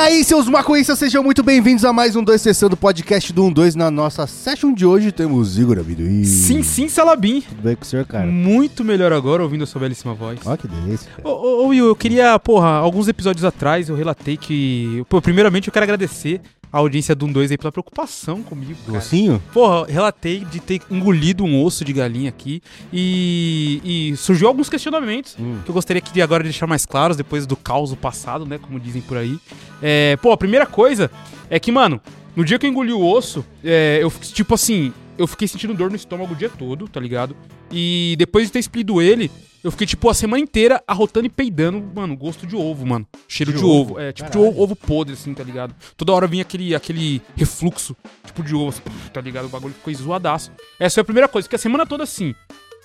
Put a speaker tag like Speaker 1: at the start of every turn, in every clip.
Speaker 1: aí, seus maconhistas, sejam muito bem-vindos a mais um 2 Sessão do podcast do 12. Na nossa session de hoje temos Igor Amendoim.
Speaker 2: Sim, sim, Salabim.
Speaker 1: Tudo bem com o senhor, cara?
Speaker 2: Muito melhor agora ouvindo a sua belíssima voz.
Speaker 1: Ó, que delícia. cara.
Speaker 2: Ô, ô, ô, Will, eu queria, porra, alguns episódios atrás eu relatei que. Pô, primeiramente eu quero agradecer a audiência do 12 aí pela preocupação comigo. Cara.
Speaker 1: Docinho?
Speaker 2: Porra, relatei de ter engolido um osso de galinha aqui e, e surgiu alguns questionamentos
Speaker 1: Hum.
Speaker 2: que eu gostaria que de agora deixar mais claros depois do caos passado, né? Como dizem por aí. É, pô, a primeira coisa é que, mano, no dia que eu engoli o osso, é, eu fiquei, tipo assim, eu fiquei sentindo dor no estômago o dia todo, tá ligado? E depois de ter explido ele, eu fiquei, tipo, a semana inteira arrotando e peidando, mano, gosto de ovo, mano. Cheiro de,
Speaker 1: De
Speaker 2: ovo.
Speaker 1: ovo?
Speaker 2: É, tipo
Speaker 1: Caralho.
Speaker 2: de ovo, ovo podre, assim, tá ligado? Toda hora vinha aquele, aquele refluxo, tipo de ovo, assim, tá ligado? O bagulho ficou zoadaço. Essa foi a primeira coisa, que a semana toda assim.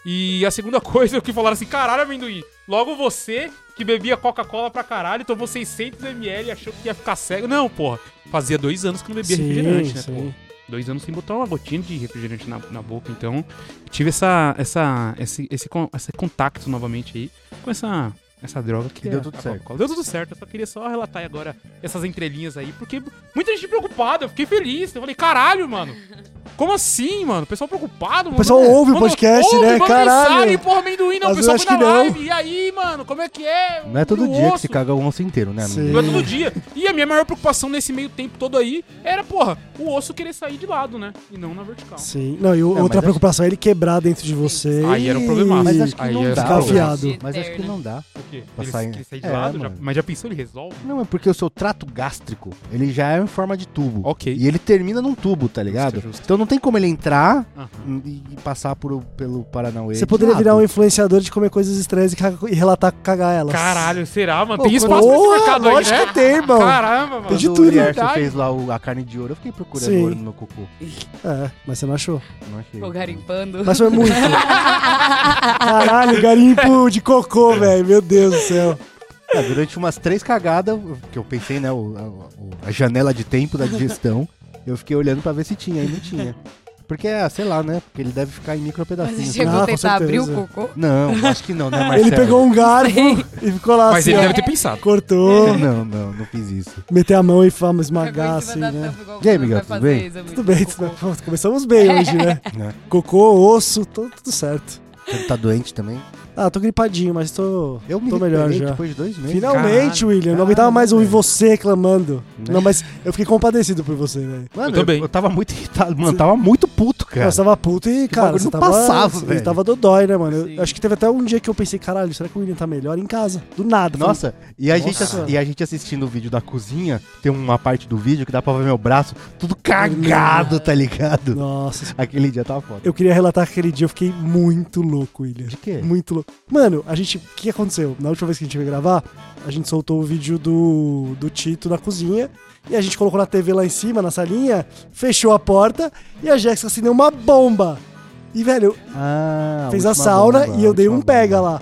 Speaker 2: E a segunda coisa é que falaram assim, caralho, amendoim, logo você que bebia Coca-Cola pra caralho, tomou 600ml e achou que ia ficar cego. Não, porra, fazia dois anos que não bebia
Speaker 3: Sim,
Speaker 2: refrigerante, né,
Speaker 3: sim.
Speaker 2: porra? Dois anos sem botar uma gotinha de refrigerante na, na boca, então tive essa, essa, esse, esse, esse contato novamente aí com essa, essa droga que
Speaker 1: E deu
Speaker 2: é
Speaker 1: tudo certo.
Speaker 2: Deu tudo certo, eu só queria só relatar aí agora essas entrelinhas aí, porque muita gente preocupada, eu fiquei feliz. Eu falei, caralho, mano. Como assim, mano? O pessoal preocupado, mano.
Speaker 3: pessoal ouve o podcast,
Speaker 2: ouve,
Speaker 3: né? Caralho.
Speaker 2: mensagem, porra, amendoim, não. O
Speaker 3: Às
Speaker 2: pessoal
Speaker 3: vezes
Speaker 2: foi na
Speaker 3: acho que não.
Speaker 2: live. E aí, mano, como é que é?
Speaker 1: Não é todo
Speaker 2: O
Speaker 1: dia que
Speaker 2: osso?
Speaker 1: se caga o osso inteiro, né, amigo?
Speaker 2: Não é todo dia. E a minha maior preocupação nesse meio tempo todo aí era, porra, o osso querer sair de lado, né? E não na vertical.
Speaker 3: Sim. Não, e o-
Speaker 1: mas
Speaker 3: outra
Speaker 1: acho-
Speaker 3: preocupação é ele quebrar dentro de você.
Speaker 2: Aí era um problemaço.
Speaker 1: Mas acho que
Speaker 2: Aí
Speaker 1: não
Speaker 2: é
Speaker 1: dá.
Speaker 3: ficar afiado.
Speaker 1: Mas acho que não dá.
Speaker 2: Quê?
Speaker 1: Pra
Speaker 2: Ele,
Speaker 1: sair.
Speaker 2: ele de
Speaker 1: É,
Speaker 2: lado? já-
Speaker 1: mano.
Speaker 2: mas já pensou, ele resolve?
Speaker 1: Não, é porque o seu trato gástrico, ele já é em forma de tubo.
Speaker 2: Ok.
Speaker 1: E ele termina num tubo, tá ligado?
Speaker 2: Justo, justo.
Speaker 1: Então não tem como ele entrar e, e passar por, pelo Paranauê.
Speaker 3: Você
Speaker 1: de
Speaker 3: poderia
Speaker 1: lado.
Speaker 3: virar um influenciador de comer coisas estranhas e, caga- e relatar cagar elas.
Speaker 2: Caralho, será, mano?
Speaker 3: Pô,
Speaker 2: Tem espaço pra esse
Speaker 3: porra,
Speaker 2: mercado aí,
Speaker 3: lógico
Speaker 2: né?
Speaker 3: que tem, irmão.
Speaker 2: Caramba, mano.
Speaker 3: Tem de tudo,
Speaker 1: o fez lá o- a carne de ouro, eu fiquei procurando
Speaker 3: Sim.
Speaker 1: ouro no meu cocô.
Speaker 3: É, mas você não achou.
Speaker 1: Não achei.
Speaker 4: Ficou garimpando.
Speaker 3: Mas foi muito. Caralho, garimpo de cocô, velho. Meu Deus do céu.
Speaker 1: É, durante umas três cagadas, que eu pensei, né, o- a, a janela de tempo da digestão, eu fiquei olhando pra ver se tinha e não tinha. Porque, é, sei lá, né? Porque ele deve ficar em micro
Speaker 4: Mas você
Speaker 1: pedacinhos.
Speaker 4: chegou
Speaker 3: Ah,
Speaker 4: a tentar abrir o cocô?
Speaker 1: Não, acho que não, né, Marcelo?
Speaker 3: Ele pegou um garfo e ficou lá
Speaker 2: Mas
Speaker 3: assim,
Speaker 2: ele
Speaker 3: ó,
Speaker 2: deve ter pensado.
Speaker 3: cortou,
Speaker 1: Não, não, não fiz isso.
Speaker 3: meter a mão e fama esmagar assim, né?
Speaker 1: E aí, Miguel, tudo bem?
Speaker 3: Tudo bem, tudo- começamos bem hoje, né?
Speaker 1: Né?
Speaker 3: Cocô, osso, tudo, tudo certo.
Speaker 1: Você tá doente também?
Speaker 3: Ah, tô gripadinho, mas tô,
Speaker 1: Eu me
Speaker 3: tô melhor já.
Speaker 1: depois de dois meses.
Speaker 3: Finalmente,
Speaker 2: Caralho,
Speaker 3: William. Eu não aguentava mais ouvir você reclamando.
Speaker 1: Né?
Speaker 3: Não, mas eu fiquei compadecido por você, velho.
Speaker 1: Mano,
Speaker 2: Eu também.
Speaker 1: Eu, tava muito irritado, mano. Tava muito puto, cara.
Speaker 3: Você tava puto e, cara, você
Speaker 1: não
Speaker 3: tava,
Speaker 1: passava,
Speaker 3: você
Speaker 1: velho.
Speaker 3: tava dodói, né, mano? Eu- acho que teve até um dia que eu pensei, caralho, será que o William tá melhor em casa? Do nada.
Speaker 1: Nossa, e a, gente,
Speaker 3: Nossa.
Speaker 1: e a gente assistindo o vídeo da cozinha, tem uma parte do vídeo que dá pra ver meu braço tudo cagado, tá ligado?
Speaker 3: Nossa.
Speaker 1: Aquele dia tava foda.
Speaker 3: Eu queria relatar que aquele dia eu fiquei muito louco, William.
Speaker 1: De quê?
Speaker 3: Muito louco. Mano, a gente. O que aconteceu? Na última vez que a gente veio gravar, a gente soltou o vídeo do, do Tito na cozinha. E a gente colocou na TV lá em cima, na salinha, fechou a porta e a Jéssica acendeu uma bomba. E, velho,
Speaker 1: Ah,
Speaker 3: fez a sauna
Speaker 1: bomba,
Speaker 3: e eu dei um pega
Speaker 1: bomba.
Speaker 3: lá.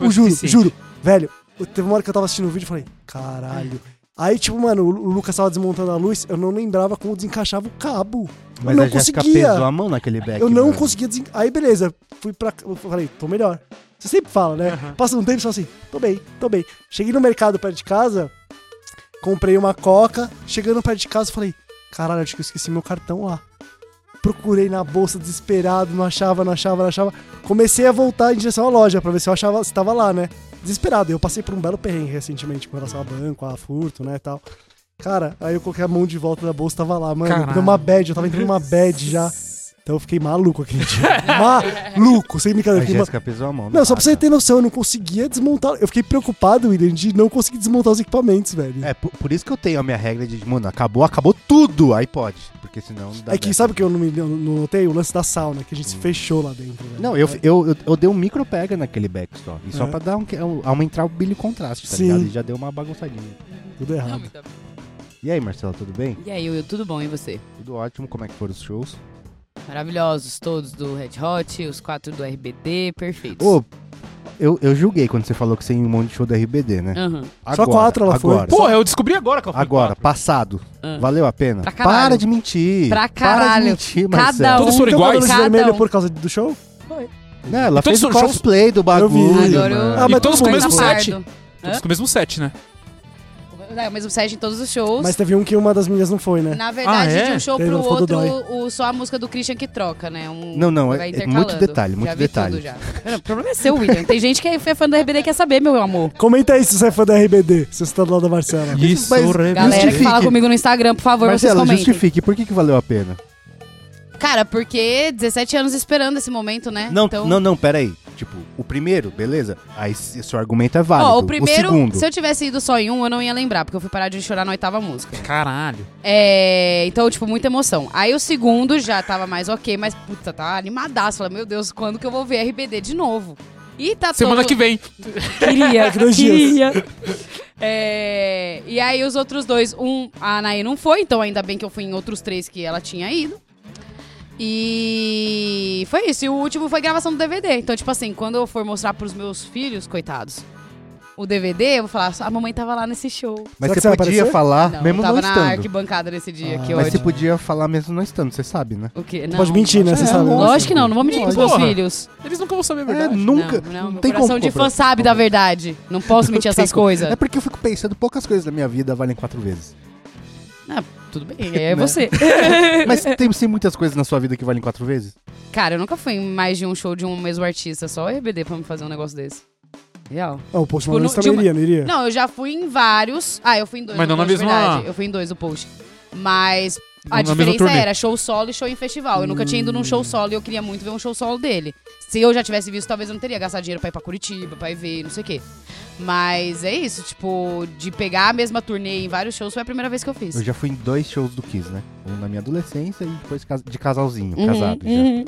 Speaker 3: Um, um juro, juro. Velho, teve uma hora que eu tava assistindo o vídeo e falei, caralho. Aí, tipo, mano, o o Lucas tava desmontando a luz, eu não lembrava como desencaixava o cabo.
Speaker 1: Mas
Speaker 3: eu não
Speaker 1: a Jéssica
Speaker 3: conseguia.
Speaker 1: pesou a mão naquele back.
Speaker 3: Eu não
Speaker 1: mano.
Speaker 3: conseguia desen... Aí, beleza, fui pra. Eu falei, tô melhor. Você sempre fala, né?
Speaker 2: Aham.
Speaker 3: Passa um tempo e fala assim, tô bem, tô bem. Cheguei no mercado perto de casa, comprei uma coca. Chegando perto de casa, falei, caralho, acho que eu esqueci meu cartão lá. Procurei na bolsa desesperado, não achava, não achava, não achava. Comecei a voltar em direção à loja pra ver se eu achava, se tava lá, né? Desesperado. Eu passei por um belo perrengue recentemente com relação a banco, a furto, né, e tal. Cara, aí eu coloquei a mão de volta da bolsa, tava lá, mano.
Speaker 2: Caralho.
Speaker 3: Deu uma bad, eu tava entrando numa bad já. Então eu fiquei maluco aquele dia. maluco, sem
Speaker 1: A
Speaker 3: brincadeira. ma-
Speaker 1: Jéssica pesou a mão.
Speaker 3: Não, só pra você ter noção, eu não conseguia desmontar. Eu fiquei preocupado, William, de não conseguir desmontar os equipamentos, velho.
Speaker 1: É, por, por isso que eu tenho a minha regra de, mano, acabou, acabou tudo. Aí pode. Porque senão não dá
Speaker 3: É que sabe o que eu não, me, não notei? O lance da sauna, que a gente se fechou lá dentro. velho.
Speaker 1: Não, eu, eu, eu, eu dei um micro pega naquele back só. E só
Speaker 3: É.
Speaker 1: pra dar um, um, aumentar o brilho contraste, tá
Speaker 3: Sim.
Speaker 1: ligado? E já deu uma bagunçadinha.
Speaker 3: Tudo
Speaker 4: Não,
Speaker 3: errado.
Speaker 4: muito bem.
Speaker 1: E aí, Marcelo, tudo bem?
Speaker 4: E aí, Will, tudo bom? E você?
Speaker 1: Tudo ótimo, como é que foram os shows?
Speaker 4: Maravilhosos, todos do Red Hot, os quatro do RBD, perfeitos.
Speaker 1: Ô, eu, eu julguei quando você falou que você ia em um monte de show da RBD, né?
Speaker 4: Aham.
Speaker 3: Só quatro ela foi.
Speaker 1: agora,
Speaker 2: Porra, eu descobri agora que eu fui
Speaker 1: Agora,
Speaker 2: quatro.
Speaker 1: passado.
Speaker 4: Ah.
Speaker 1: Valeu a pena?
Speaker 4: Pra caralho.
Speaker 1: Para de mentir.
Speaker 4: Pra
Speaker 1: Para
Speaker 4: caralho.
Speaker 1: de mentir,
Speaker 4: Cada
Speaker 1: Marcelo.
Speaker 4: um.
Speaker 2: Todos foram
Speaker 3: Então,
Speaker 2: iguais?
Speaker 4: Cada
Speaker 3: vermelho
Speaker 4: um.
Speaker 3: por causa do show?
Speaker 1: Não, ela
Speaker 2: Todos
Speaker 1: fez o
Speaker 2: shows-
Speaker 1: cosplay do bagulho.
Speaker 3: vi.
Speaker 4: Agora eu-.
Speaker 3: Ah,
Speaker 2: e
Speaker 3: mas
Speaker 2: todos
Speaker 3: tudo
Speaker 2: com o mesmo
Speaker 3: pô.
Speaker 2: set. Todos com o mesmo set, né?
Speaker 5: É, o mesmo set em todos os shows.
Speaker 3: Mas teve um que uma das meninas não foi, né?
Speaker 5: Na verdade,
Speaker 2: Ah, é?
Speaker 5: de um show
Speaker 3: Teve
Speaker 5: pro
Speaker 3: no
Speaker 5: outro, o, só a música do Christian que troca, né? Um,
Speaker 1: Não, não,
Speaker 5: vai
Speaker 1: é- é
Speaker 5: intercalando.
Speaker 1: muito detalhe, muito
Speaker 5: já vi
Speaker 1: detalhe.
Speaker 5: Tudo já. O problema é seu, William. Tem gente que é fã do RBD e quer saber, meu amor.
Speaker 3: Comenta aí se você é fã da RBD, se você tá do lado da Marcela.
Speaker 2: Isso,
Speaker 1: Mas-.
Speaker 5: Galera que
Speaker 1: Justifique.
Speaker 5: fala comigo no Instagram, por favor,
Speaker 1: Marcelo,
Speaker 5: vocês comentem.
Speaker 1: justifique, por que, que valeu a pena?
Speaker 5: Cara, porque 17 anos esperando esse momento, né?
Speaker 1: Não,
Speaker 5: então...
Speaker 1: não, não, peraí. Tipo, o primeiro, beleza? Aí se- seu argumento é válido.
Speaker 5: Ó, o primeiro,
Speaker 1: segundo.
Speaker 5: se eu tivesse ido só em um, eu não ia lembrar, porque eu fui parar de chorar na oitava música.
Speaker 2: Caralho.
Speaker 5: É, então, tipo, muita emoção. Aí o segundo já tava mais ok, mas, puta, tá animadaço. Falei, meu Deus, quando que eu vou ver RBD de novo? E tá
Speaker 2: Semana
Speaker 5: todo...
Speaker 2: que vem.
Speaker 5: Queria, queria. É, e aí os outros dois, um, a Anaí não foi, então ainda bem que eu fui em outros três que ela tinha ido. E foi isso. E o último foi gravação do DVD. Então, tipo assim, quando eu for mostrar pros meus filhos, coitados, o DVD, eu vou falar, a mamãe tava lá nesse show.
Speaker 1: Mas
Speaker 3: Será que
Speaker 1: você
Speaker 3: você
Speaker 1: podia
Speaker 3: aparecer?
Speaker 1: falar,
Speaker 5: não,
Speaker 1: Ah, mesmo
Speaker 5: eu tava
Speaker 1: não
Speaker 5: na
Speaker 1: estando.
Speaker 5: arquibancada nesse dia,
Speaker 3: Ah.
Speaker 5: que
Speaker 1: Mas
Speaker 5: ódio.
Speaker 1: você podia falar mesmo não estando, você sabe, né?
Speaker 5: O quê? Não,
Speaker 3: Pode mentir, né? Você
Speaker 5: lógico-
Speaker 3: sabe, né?
Speaker 5: Lógico que não, não vou mentir pros meus
Speaker 2: Porra.
Speaker 5: filhos.
Speaker 2: Eles nunca vão saber a
Speaker 1: É,
Speaker 2: verdade.
Speaker 1: nunca.
Speaker 5: não, não,
Speaker 1: Não
Speaker 5: meu
Speaker 1: tem
Speaker 5: coração
Speaker 1: como
Speaker 5: de fã
Speaker 1: cobrar.
Speaker 5: sabe da verdade. Não posso mentir
Speaker 1: Não tem
Speaker 5: essas
Speaker 1: como.
Speaker 5: coisas.
Speaker 1: É porque eu fico pensando, poucas coisas da minha vida valem quatro vezes.
Speaker 5: Ah, tudo bem, é
Speaker 1: Né?
Speaker 5: você.
Speaker 1: Mas tem, tem muitas coisas na sua vida que valem quatro vezes?
Speaker 5: Cara, eu nunca fui em mais de um show de um mesmo artista, só o RBD pra me fazer um negócio desse. Real.
Speaker 3: Ah, o Post
Speaker 5: Tipo,
Speaker 3: Malone também
Speaker 5: uma-
Speaker 3: iria, não iria?
Speaker 5: Não, eu já fui em vários. Ah, eu fui em dois.
Speaker 2: Mas não na
Speaker 5: Post,
Speaker 2: mesma-
Speaker 5: verdade. Eu fui em dois do post. Mas a
Speaker 2: na
Speaker 5: diferença era show solo e show em festival. Eu nunca tinha ido num
Speaker 3: Hum.
Speaker 5: show solo e eu queria muito ver um show solo dele. Se eu já tivesse visto, talvez eu não teria gastado dinheiro pra ir pra Curitiba, pra ir ver, não sei o quê. Mas é isso, tipo, de pegar a mesma turnê em vários shows foi a primeira vez que eu fiz.
Speaker 1: Eu já fui em dois shows do Kiss, né? Um na minha adolescência e depois de casalzinho,
Speaker 5: Uhum,
Speaker 1: casado já.
Speaker 5: uhum.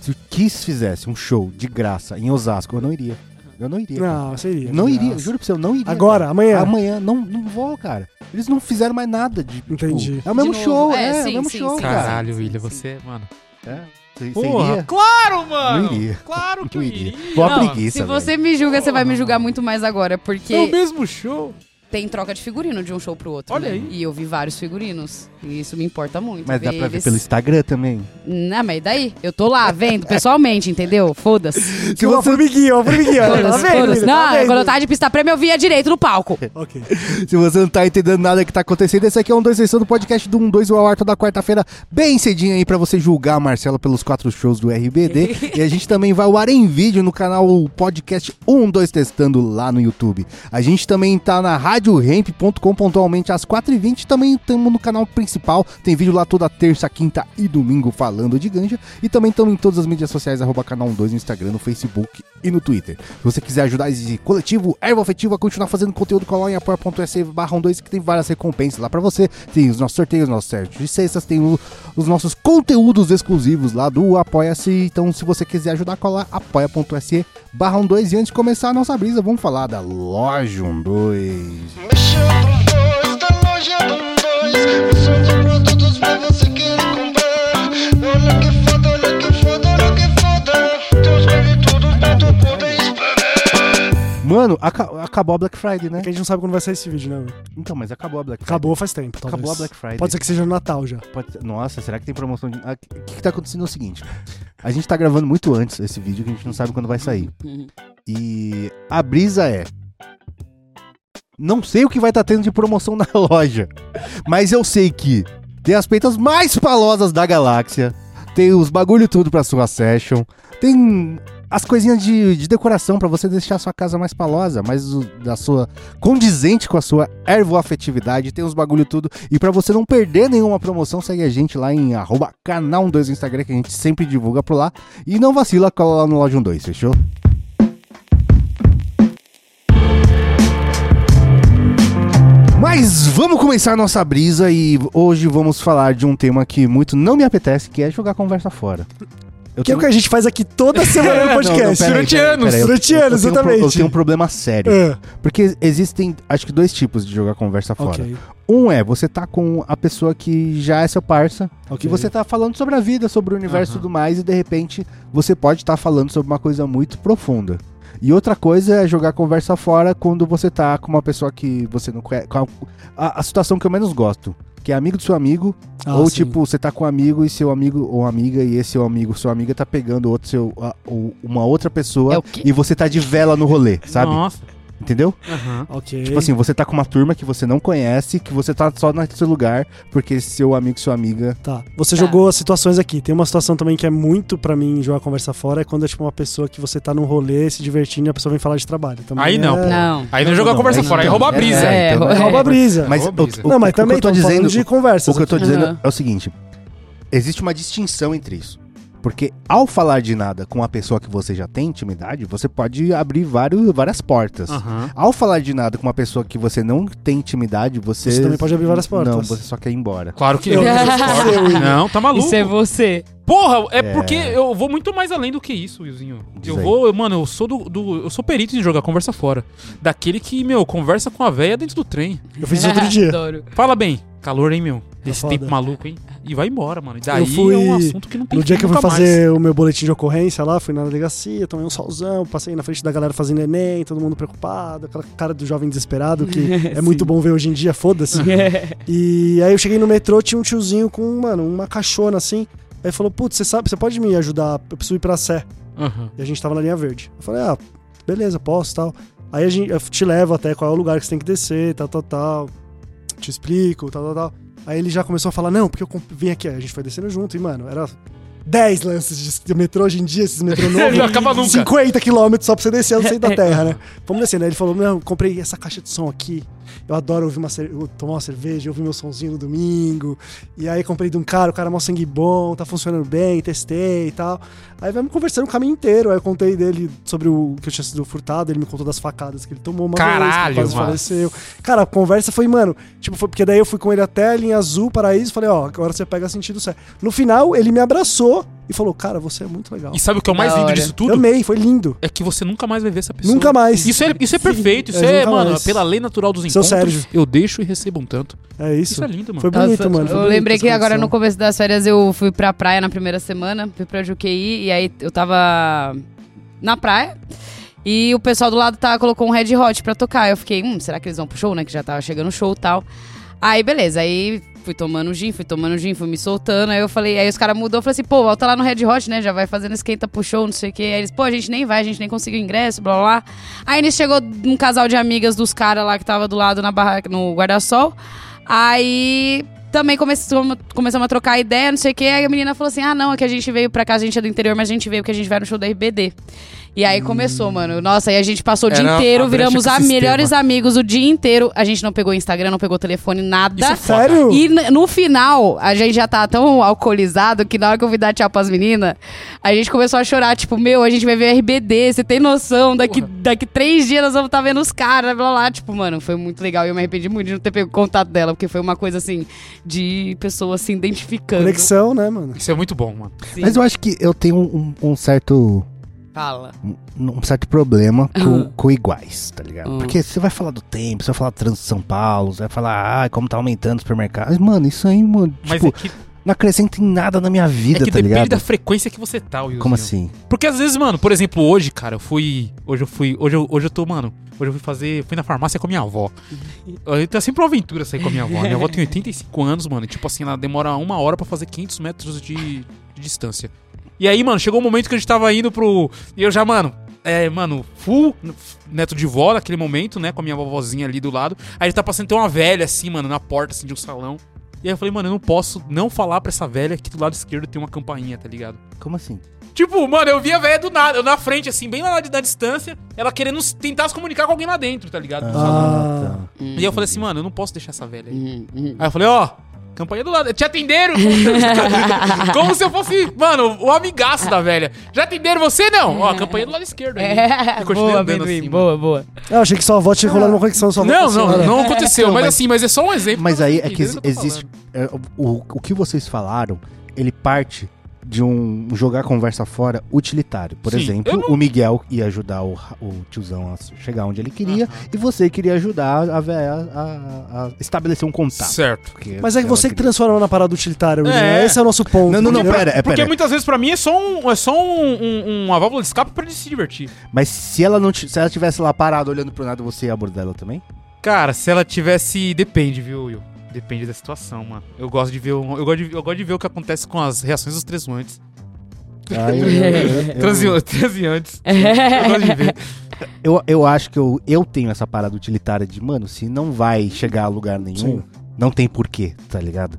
Speaker 1: Se o Kiss fizesse um show de graça em Osasco, eu não iria. Eu não iria. cara.
Speaker 3: Não, você iria.
Speaker 1: não
Speaker 3: de
Speaker 1: iria,
Speaker 3: graça.
Speaker 1: juro pra você, eu não iria.
Speaker 3: Agora,
Speaker 1: cara.
Speaker 3: amanhã.
Speaker 1: Amanhã, não, não vou, cara. Eles não fizeram mais nada de. tipo,
Speaker 3: Entendi.
Speaker 1: é o mesmo show,
Speaker 5: É,
Speaker 1: é, é
Speaker 5: sim,
Speaker 1: o mesmo
Speaker 5: sim,
Speaker 1: show,
Speaker 5: sim.
Speaker 1: cara.
Speaker 2: Caralho, William, você, mano.
Speaker 1: É.
Speaker 2: Porra,
Speaker 1: iria?
Speaker 2: claro, mano.
Speaker 1: Não iria.
Speaker 2: Claro que
Speaker 1: Não
Speaker 2: eu
Speaker 1: iria.
Speaker 2: iria.
Speaker 1: Boa
Speaker 5: Não,
Speaker 1: preguiça,
Speaker 5: Se você me julga, você vai me julgar muito mais agora, porque
Speaker 2: É o mesmo show.
Speaker 5: Tem troca de figurino de um show pro outro.
Speaker 2: Olha
Speaker 5: né?
Speaker 2: aí.
Speaker 5: E eu vi vários figurinos. E isso me importa muito.
Speaker 1: Mas dá
Speaker 5: ver
Speaker 1: pra ver
Speaker 5: eles-
Speaker 1: pelo Instagram também.
Speaker 5: Não, mas e daí? Eu tô lá vendo pessoalmente, entendeu? Foda-se.
Speaker 3: Se uma formiguinha, uma formiguinha. tá
Speaker 5: Foda-se,
Speaker 3: vendo?
Speaker 5: foda-se. Não,
Speaker 3: Tá vendo?
Speaker 5: quando eu tava de pista prêmio, eu via direito no palco.
Speaker 3: Ok.
Speaker 1: Se você não tá entendendo nada que tá acontecendo, esse aqui é um 2 sessão do podcast do 12 ao ar toda quarta-feira, bem cedinho aí pra você julgar a Marcela pelos quatro shows do RBD. e a gente também vai ao ar em vídeo no canal podcast 12 Testando lá no YouTube. A gente também tá na radioremp.com pontualmente às 4h20. Também estamos no canal principal. Tem vídeo lá toda terça, quinta e domingo falando de ganja. E também estamos em todas as mídias sociais, arroba canal 12 no Instagram, no Facebook e no Twitter. Se você quiser ajudar esse coletivo Erva Afetiva a continuar fazendo conteúdo, cola em apoia.se barra 12 que tem várias recompensas lá pra você. Tem os nossos sorteios, nossos certos de sextas, tem o- os nossos conteúdos exclusivos lá do Apoia-se. Então, se você quiser ajudar, cola apoia.se Barrão 2 e antes de começar a nossa brisa, vamos falar da Loja 12.
Speaker 6: Dois, da Loja 12.
Speaker 1: Mano, aca- acabou a Black Friday, né?
Speaker 3: É que a gente não sabe quando vai sair esse vídeo, né?
Speaker 1: Então, mas acabou a Black Friday.
Speaker 3: Acabou faz tempo, talvez.
Speaker 1: Acabou a Black Friday.
Speaker 3: Pode ser que seja no Natal já.
Speaker 1: Pode Nossa, será que tem promoção de. Ah, O que, que tá acontecendo é o seguinte: a gente tá gravando muito antes esse vídeo que a gente não sabe quando vai sair. E a brisa é. Não sei o que vai estar tendo de promoção na loja, mas eu sei que tem as peitas mais palosas da galáxia, tem os bagulho tudo pra sua session, tem as coisinhas de, de decoração pra você deixar a sua casa mais palosa, mais da sua condizente com a sua ervoafetividade, tem os bagulho tudo. E pra você não perder nenhuma promoção, segue a gente lá em arroba canal 2 no Instagram, que a gente sempre divulga por lá. E não vacila, cola lá no Loja 2, fechou? Mas vamos começar a nossa brisa e hoje vamos falar de um tema que muito não me apetece, que é jogar conversa fora. Eu
Speaker 3: Que é o
Speaker 1: tenho-
Speaker 3: que a gente faz aqui toda semana no podcast.
Speaker 2: Durante anos.
Speaker 3: Durante anos,
Speaker 1: tenho um
Speaker 3: exatamente.
Speaker 1: Eu tenho um problema sério.
Speaker 3: É,
Speaker 1: Porque existem, acho que, dois tipos de jogar conversa fora.
Speaker 3: ok.
Speaker 1: Um é, você tá com a pessoa que já é seu parça,
Speaker 3: ok.
Speaker 1: e você tá falando sobre a vida, sobre o universo e tudo mais, e de repente você pode estar falando sobre uma coisa muito profunda. E outra coisa é jogar conversa fora quando você tá com uma pessoa que você não conhece. A, a- a situação que eu menos gosto. Que é amigo do seu amigo,
Speaker 3: Ah,
Speaker 1: ou
Speaker 3: sim.
Speaker 1: tipo, você tá com um amigo e seu amigo ou amiga, e esse seu amigo, sua amiga tá pegando outro seu, a- ou uma outra pessoa
Speaker 5: É o quê?
Speaker 1: e você tá de vela no rolê, sabe?
Speaker 2: Nossa.
Speaker 1: Entendeu?
Speaker 2: Aham.
Speaker 3: Ok.
Speaker 1: Tipo assim, você tá com uma turma que você não conhece, que você tá só nesse lugar, porque seu amigo, sua amiga.
Speaker 3: Tá. Você
Speaker 5: Tá.
Speaker 3: jogou as situações aqui. Tem uma situação também que é muito pra mim jogar conversa fora, é quando é tipo uma pessoa que você tá num rolê se divertindo e a pessoa vem falar de trabalho. Também
Speaker 2: Aí não,
Speaker 3: é...
Speaker 2: pô.
Speaker 5: Não.
Speaker 2: Aí não joga a conversa
Speaker 1: é
Speaker 2: fora, aí rouba a brisa.
Speaker 5: É,
Speaker 1: então,
Speaker 5: é,
Speaker 3: Rouba a brisa.
Speaker 1: Mas o, o-
Speaker 3: não, mas
Speaker 1: o que
Speaker 3: também
Speaker 1: eu tô dizendo,
Speaker 3: falando de conversas.
Speaker 1: o que eu tô
Speaker 3: aqui.
Speaker 1: dizendo
Speaker 5: Aham.
Speaker 1: é o seguinte: existe uma distinção entre isso. Porque ao falar de nada com a pessoa que você já tem intimidade, você pode abrir vários, várias portas.
Speaker 2: Aham.
Speaker 1: Ao falar de nada com uma pessoa que você não tem intimidade, você.
Speaker 3: Você também pode abrir várias portas.
Speaker 1: Não, você só quer ir embora.
Speaker 2: Claro que
Speaker 3: Eu-
Speaker 2: Não, tá maluco.
Speaker 5: Isso é você.
Speaker 2: Porra, é,
Speaker 1: É.
Speaker 2: porque eu vou muito mais além do que isso, Wilzinho.
Speaker 1: Diz
Speaker 2: Eu
Speaker 1: aí.
Speaker 2: vou, eu- mano, eu sou do, do- Eu sou perito em jogar conversa fora. Daquele que, meu, conversa com a véia dentro do trem.
Speaker 3: Eu fiz isso outro dia.
Speaker 5: Adoro.
Speaker 2: Fala bem, calor, hein, meu? Desse
Speaker 3: foda.
Speaker 2: tempo maluco, hein? E vai embora, mano. E daí
Speaker 3: Eu fui-
Speaker 2: é um assunto que não tem
Speaker 3: No dia que eu fui
Speaker 2: nunca mais.
Speaker 3: fazer o meu boletim de ocorrência lá, fui na delegacia, tomei um solzão, passei na frente da galera fazendo Enem, todo mundo preocupado, aquela cara do jovem desesperado que é muito bom ver hoje em dia, foda-se. E aí eu cheguei no metrô, tinha um tiozinho com, mano, uma caixona assim. Aí falou, putz, você sabe, você pode me ajudar? Eu preciso ir pra Sé.
Speaker 2: Aham.
Speaker 3: E a gente tava na linha verde. Eu falei, ah, beleza, posso tal. Aí a gente, eu te levo até qual é o lugar que você tem que descer, tal, tal, tal. Te explico, tal, tal, tal. Aí ele já começou a falar, não, porque eu vim aqui. Aí a gente foi descendo junto e, mano, era 10 lances de- de metrô hoje em dia, esses metrô novos.
Speaker 2: Não acaba nunca.
Speaker 3: 50 quilômetros só pra você descer no centro da terra, né? Vamos descendo. Aí ele falou, não, comprei essa caixa de som aqui. Eu adoro ouvir uma tomar uma cerveja, ouvir meu sonzinho no domingo. E aí comprei de um cara, o cara é mó sangue bom, tá funcionando bem, testei e tal. Aí vamos conversando o caminho inteiro. Aí eu contei dele sobre o que eu tinha sido furtado, ele me contou das facadas que ele tomou uma
Speaker 2: Caralho,
Speaker 3: vez, que quase
Speaker 2: mano.
Speaker 3: faleceu. Cara, a conversa foi, mano, tipo, foi porque daí eu fui com ele até a linha azul, paraíso, falei, ó, agora você pega sentido certo. No final, ele me abraçou e falou, cara, você é muito legal.
Speaker 2: E sabe o que é o mais
Speaker 5: Da
Speaker 2: lindo
Speaker 5: hora.
Speaker 2: disso
Speaker 3: Eu
Speaker 2: tudo?
Speaker 3: amei, foi lindo.
Speaker 2: É que você nunca mais vai ver essa pessoa.
Speaker 3: Nunca mais.
Speaker 2: Isso é, isso é perfeito. Isso
Speaker 3: é,
Speaker 2: é, mano,
Speaker 3: mais.
Speaker 2: pela lei natural dos
Speaker 3: Seu
Speaker 2: encontros,
Speaker 3: Sérgio.
Speaker 2: eu deixo e recebo um tanto.
Speaker 3: É isso.
Speaker 2: Isso é lindo, mano.
Speaker 3: Foi bonito,
Speaker 5: Nossa,
Speaker 3: mano. foi
Speaker 5: Eu
Speaker 3: bonito
Speaker 5: lembrei
Speaker 3: essa
Speaker 5: que agora no começo das férias eu fui pra praia na primeira semana, fui pra Juqueí e aí eu tava na praia. E o pessoal do lado tá, colocou um Red Hot pra tocar. Eu fiquei, hum, será que eles vão pro show, né? Que já tava chegando o show e tal. Aí, beleza. Aí fui tomando gin, fui tomando gin, fui me soltando. Aí eu falei, aí os caras mudou, falei assim, pô, volta lá no Red Hot, né? Já vai fazendo esquenta pro show, não sei o quê. Aí eles, pô, a gente nem vai, a gente nem conseguiu ingresso, blá blá. Aí eles chegou um casal de amigas dos caras lá que tava do lado na barraca, no guarda-sol. Aí também começamos, começamos a trocar ideia, não sei o quê. Aí a menina falou assim: ah, não, é que a gente veio pra cá, a gente é do interior, mas a gente veio porque a gente vai no show da RBD. E aí começou, mano. Nossa, aí a gente passou o dia
Speaker 2: Era
Speaker 5: inteiro,
Speaker 2: a brecha
Speaker 5: viramos
Speaker 2: com o
Speaker 5: a
Speaker 2: sistema.
Speaker 5: melhores amigos o dia inteiro. A gente não pegou Instagram, não pegou telefone, nada.
Speaker 2: Isso é foda.
Speaker 3: Sério?
Speaker 5: E n- no final, a gente já tá tão alcoolizado que na hora que eu fui dar tchau pras meninas, a gente começou a chorar, tipo, meu, a gente vai ver RBD, você tem noção? Daqui, daqui três dias nós vamos estar vendo os caras, blá blá. Tipo, mano, foi muito legal. E eu me arrependi muito de não ter pego contato dela, porque foi uma coisa assim, de pessoas se identificando.
Speaker 3: Conexão, né, mano?
Speaker 2: Isso é muito bom, mano.
Speaker 5: Sim.
Speaker 1: Mas eu acho que eu tenho um, um certo.
Speaker 5: Fala.
Speaker 1: um- certo problema com,
Speaker 5: Uhum.
Speaker 1: com iguais, tá ligado?
Speaker 5: Uhum.
Speaker 1: Porque você vai falar do tempo, você vai falar do trânsito de São Paulo, você vai falar, ah, como tá aumentando o supermercado. Mas, Mano, isso aí, mano,
Speaker 2: Mas
Speaker 1: tipo,
Speaker 2: é que,
Speaker 1: não acrescenta em nada na minha
Speaker 2: é
Speaker 1: vida,
Speaker 2: que
Speaker 1: tá
Speaker 2: depende
Speaker 1: ligado?
Speaker 2: da frequência que você tá, Wilson.
Speaker 1: Como assim?
Speaker 2: Porque às vezes, mano, por exemplo, hoje, cara, eu fui. Hoje eu fui. Hoje eu, hoje eu tô, mano. Hoje eu fui fazer. Fui na farmácia com a minha avó. Tá sempre uma aventura sair com a minha avó. Minha avó tem 85 anos, mano. E, tipo assim, ela demora uma hora pra fazer 500 metros de, de distância. E aí, mano, chegou um momento que a gente tava indo pro. E eu já, mano. É, mano, full neto de vó naquele momento, né? Com a minha vovozinha ali do lado. Aí ele tá passando tem uma velha, assim, mano, na porta, assim, de um salão. E aí eu falei, mano, eu não posso não falar pra essa velha que do lado esquerdo tem uma campainha, tá ligado?
Speaker 1: Como assim?
Speaker 2: Tipo, mano, eu vi a velha do nada, eu na frente, assim, bem lá de- da distância, ela querendo tentar se comunicar com alguém lá dentro, tá ligado? Do salão.
Speaker 3: Ah,
Speaker 2: E aí eu falei assim, mano, eu não posso deixar essa velha aí.
Speaker 5: Uhum, uhum.
Speaker 2: Aí eu falei, ó, campanha do lado, te atenderam? Como se eu fosse, mano, o amigaço da velha. Já atenderam você? Não. Ó, campanha do lado esquerdo aí.
Speaker 5: É, boa, amendoim,
Speaker 2: assim,
Speaker 5: boa, boa.
Speaker 3: eu achei que sua avó tinha rolado uma conexão sua
Speaker 2: Não,
Speaker 3: a
Speaker 2: não,
Speaker 3: senhora.
Speaker 2: não aconteceu.
Speaker 1: Não,
Speaker 2: mas,
Speaker 1: mas-
Speaker 2: assim, mas é só um exemplo.
Speaker 1: Mas aí é que existe. é, o, o que vocês falaram, ele parte de um jogar conversa fora utilitário. Por
Speaker 2: Sim,
Speaker 1: exemplo,
Speaker 2: não-
Speaker 1: o Miguel ia ajudar o, o tiozão a chegar onde ele queria e você queria ajudar a véia a, a estabelecer um contato.
Speaker 2: Certo.
Speaker 1: porque
Speaker 3: Mas é você que
Speaker 1: queria.
Speaker 3: transforma na parada utilitária, William.
Speaker 2: É.
Speaker 3: Esse é o nosso ponto.
Speaker 1: Não, não, não,
Speaker 3: entendeu?
Speaker 1: pera, é,
Speaker 2: Porque
Speaker 1: pera.
Speaker 2: muitas vezes pra mim é só, um, é só um- um- uma válvula de escape pra ele se divertir.
Speaker 1: Mas se ela não se ela tivesse lá parada olhando pro nada, você ia abordar ela também?
Speaker 2: Cara, se ela tivesse. Depende, viu, Will? Depende da situação, mano. Eu gosto de ver o, eu gosto de, eu gosto de ver o que acontece com as reações dos transuantes.
Speaker 1: Ai, eu- eu- eu-
Speaker 2: Transi- Transiantes. Eu gosto de ver.
Speaker 1: Eu, eu acho que eu, eu tenho essa parada utilitária de, mano, se não vai chegar a lugar nenhum,
Speaker 3: Sim.
Speaker 1: não tem porquê, tá ligado?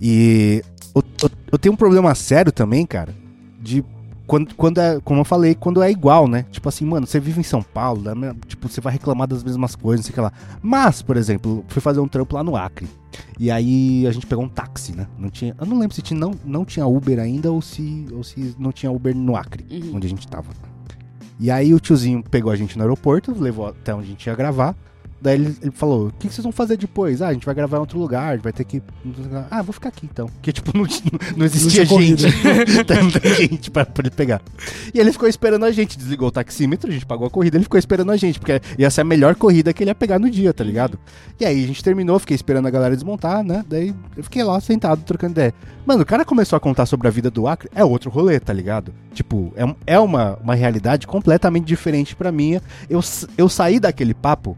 Speaker 1: E eu, eu- eu tenho um problema sério também, cara, de quando, quando é, como eu falei, quando é igual, né? Tipo assim, mano, você vive em São Paulo, me- tipo, você vai reclamar das mesmas coisas, não sei o que lá. Mas, por exemplo, fui fazer um trampo lá no Acre. E aí a gente pegou um táxi, né? Não tinha, eu não lembro se tinha, não, não tinha Uber ainda ou se, ou se não tinha Uber no Acre,
Speaker 5: Uhum.
Speaker 1: onde a gente tava. E aí o tiozinho pegou a gente no aeroporto, levou até onde a gente ia gravar. Daí ele, ele falou: O que, que vocês vão fazer depois? Ah, a gente vai gravar em outro lugar, vai ter que. Ah, vou ficar aqui então. Porque, tipo, não, não existia
Speaker 3: tinha
Speaker 1: gente. Tanta gente pra, pra ele pegar. E ele ficou esperando a gente, desligou o taxímetro, a gente pagou a corrida, ele ficou esperando a gente, porque ia ser a melhor corrida que ele ia pegar no dia, tá ligado? E aí a gente terminou, fiquei esperando a galera desmontar, né? Daí eu fiquei lá sentado trocando ideia. Mano, o cara começou a contar sobre a vida do Acre, é outro rolê, tá ligado? Tipo, é, é uma, uma realidade completamente diferente pra minha. Eu, eu saí daquele papo,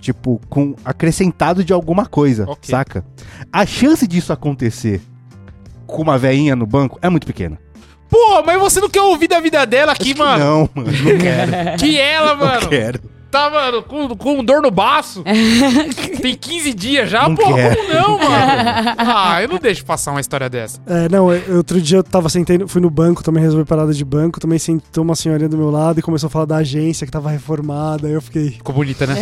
Speaker 1: tipo, com acrescentado de alguma coisa,
Speaker 2: Ok.
Speaker 1: saca? A chance disso acontecer com uma veinha no banco é muito pequena.
Speaker 2: Pô, mas você não quer ouvir da vida dela aqui, mano?
Speaker 1: Não, mano, não quero.
Speaker 2: Que ela,
Speaker 1: Não
Speaker 2: mano,
Speaker 1: quero.
Speaker 2: Tá, mano, com, com dor no baço. Tem 15 dias já,
Speaker 1: Não
Speaker 2: pô,
Speaker 1: quero.
Speaker 2: como não, mano? Ah, eu não deixo passar uma história dessa.
Speaker 3: É, não, eu- outro dia eu tava sentando, fui no banco, também resolvi parada de banco, também sentou uma senhorinha do meu lado e começou a falar da agência que tava reformada, aí eu fiquei...
Speaker 2: Ficou bonita, né?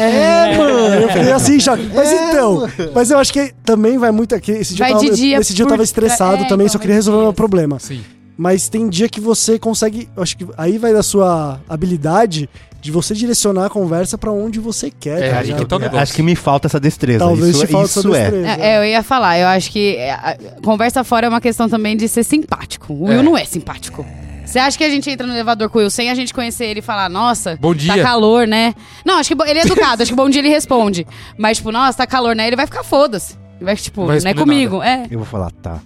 Speaker 3: É, mano, eu fiquei assim, choque. Mas então, mas eu acho que também vai muito aqui, esse dia,
Speaker 5: Vai
Speaker 3: eu tava,
Speaker 5: de dia
Speaker 3: esse dia eu tava estressado
Speaker 5: é,
Speaker 3: também,
Speaker 5: então,
Speaker 3: só queria resolver o meu problema.
Speaker 2: Sim.
Speaker 3: Mas tem dia que você consegue, acho que aí vai da sua habilidade de você direcionar a conversa pra onde você quer,
Speaker 2: É,
Speaker 3: tá ligado?
Speaker 2: que tá.
Speaker 1: Acho que me falta essa destreza.
Speaker 3: Talvez
Speaker 1: isso
Speaker 3: te falte essa
Speaker 1: isso é.
Speaker 3: destreza.
Speaker 5: É, é, eu ia falar, eu acho que é, a- conversa fora é uma questão também de ser simpático. O Will
Speaker 2: É.
Speaker 5: não é simpático. Você acha que a gente entra no elevador com o Will sem a gente conhecer ele e falar, nossa,
Speaker 2: Bom dia.
Speaker 5: tá calor, né? Não, acho que ele é educado, acho que bom dia ele responde. Mas, tipo, nossa, tá calor, né? Ele vai ficar foda-se. Ele vai, tipo,
Speaker 2: Vai
Speaker 5: não é comigo. É.
Speaker 1: Eu vou falar, tá.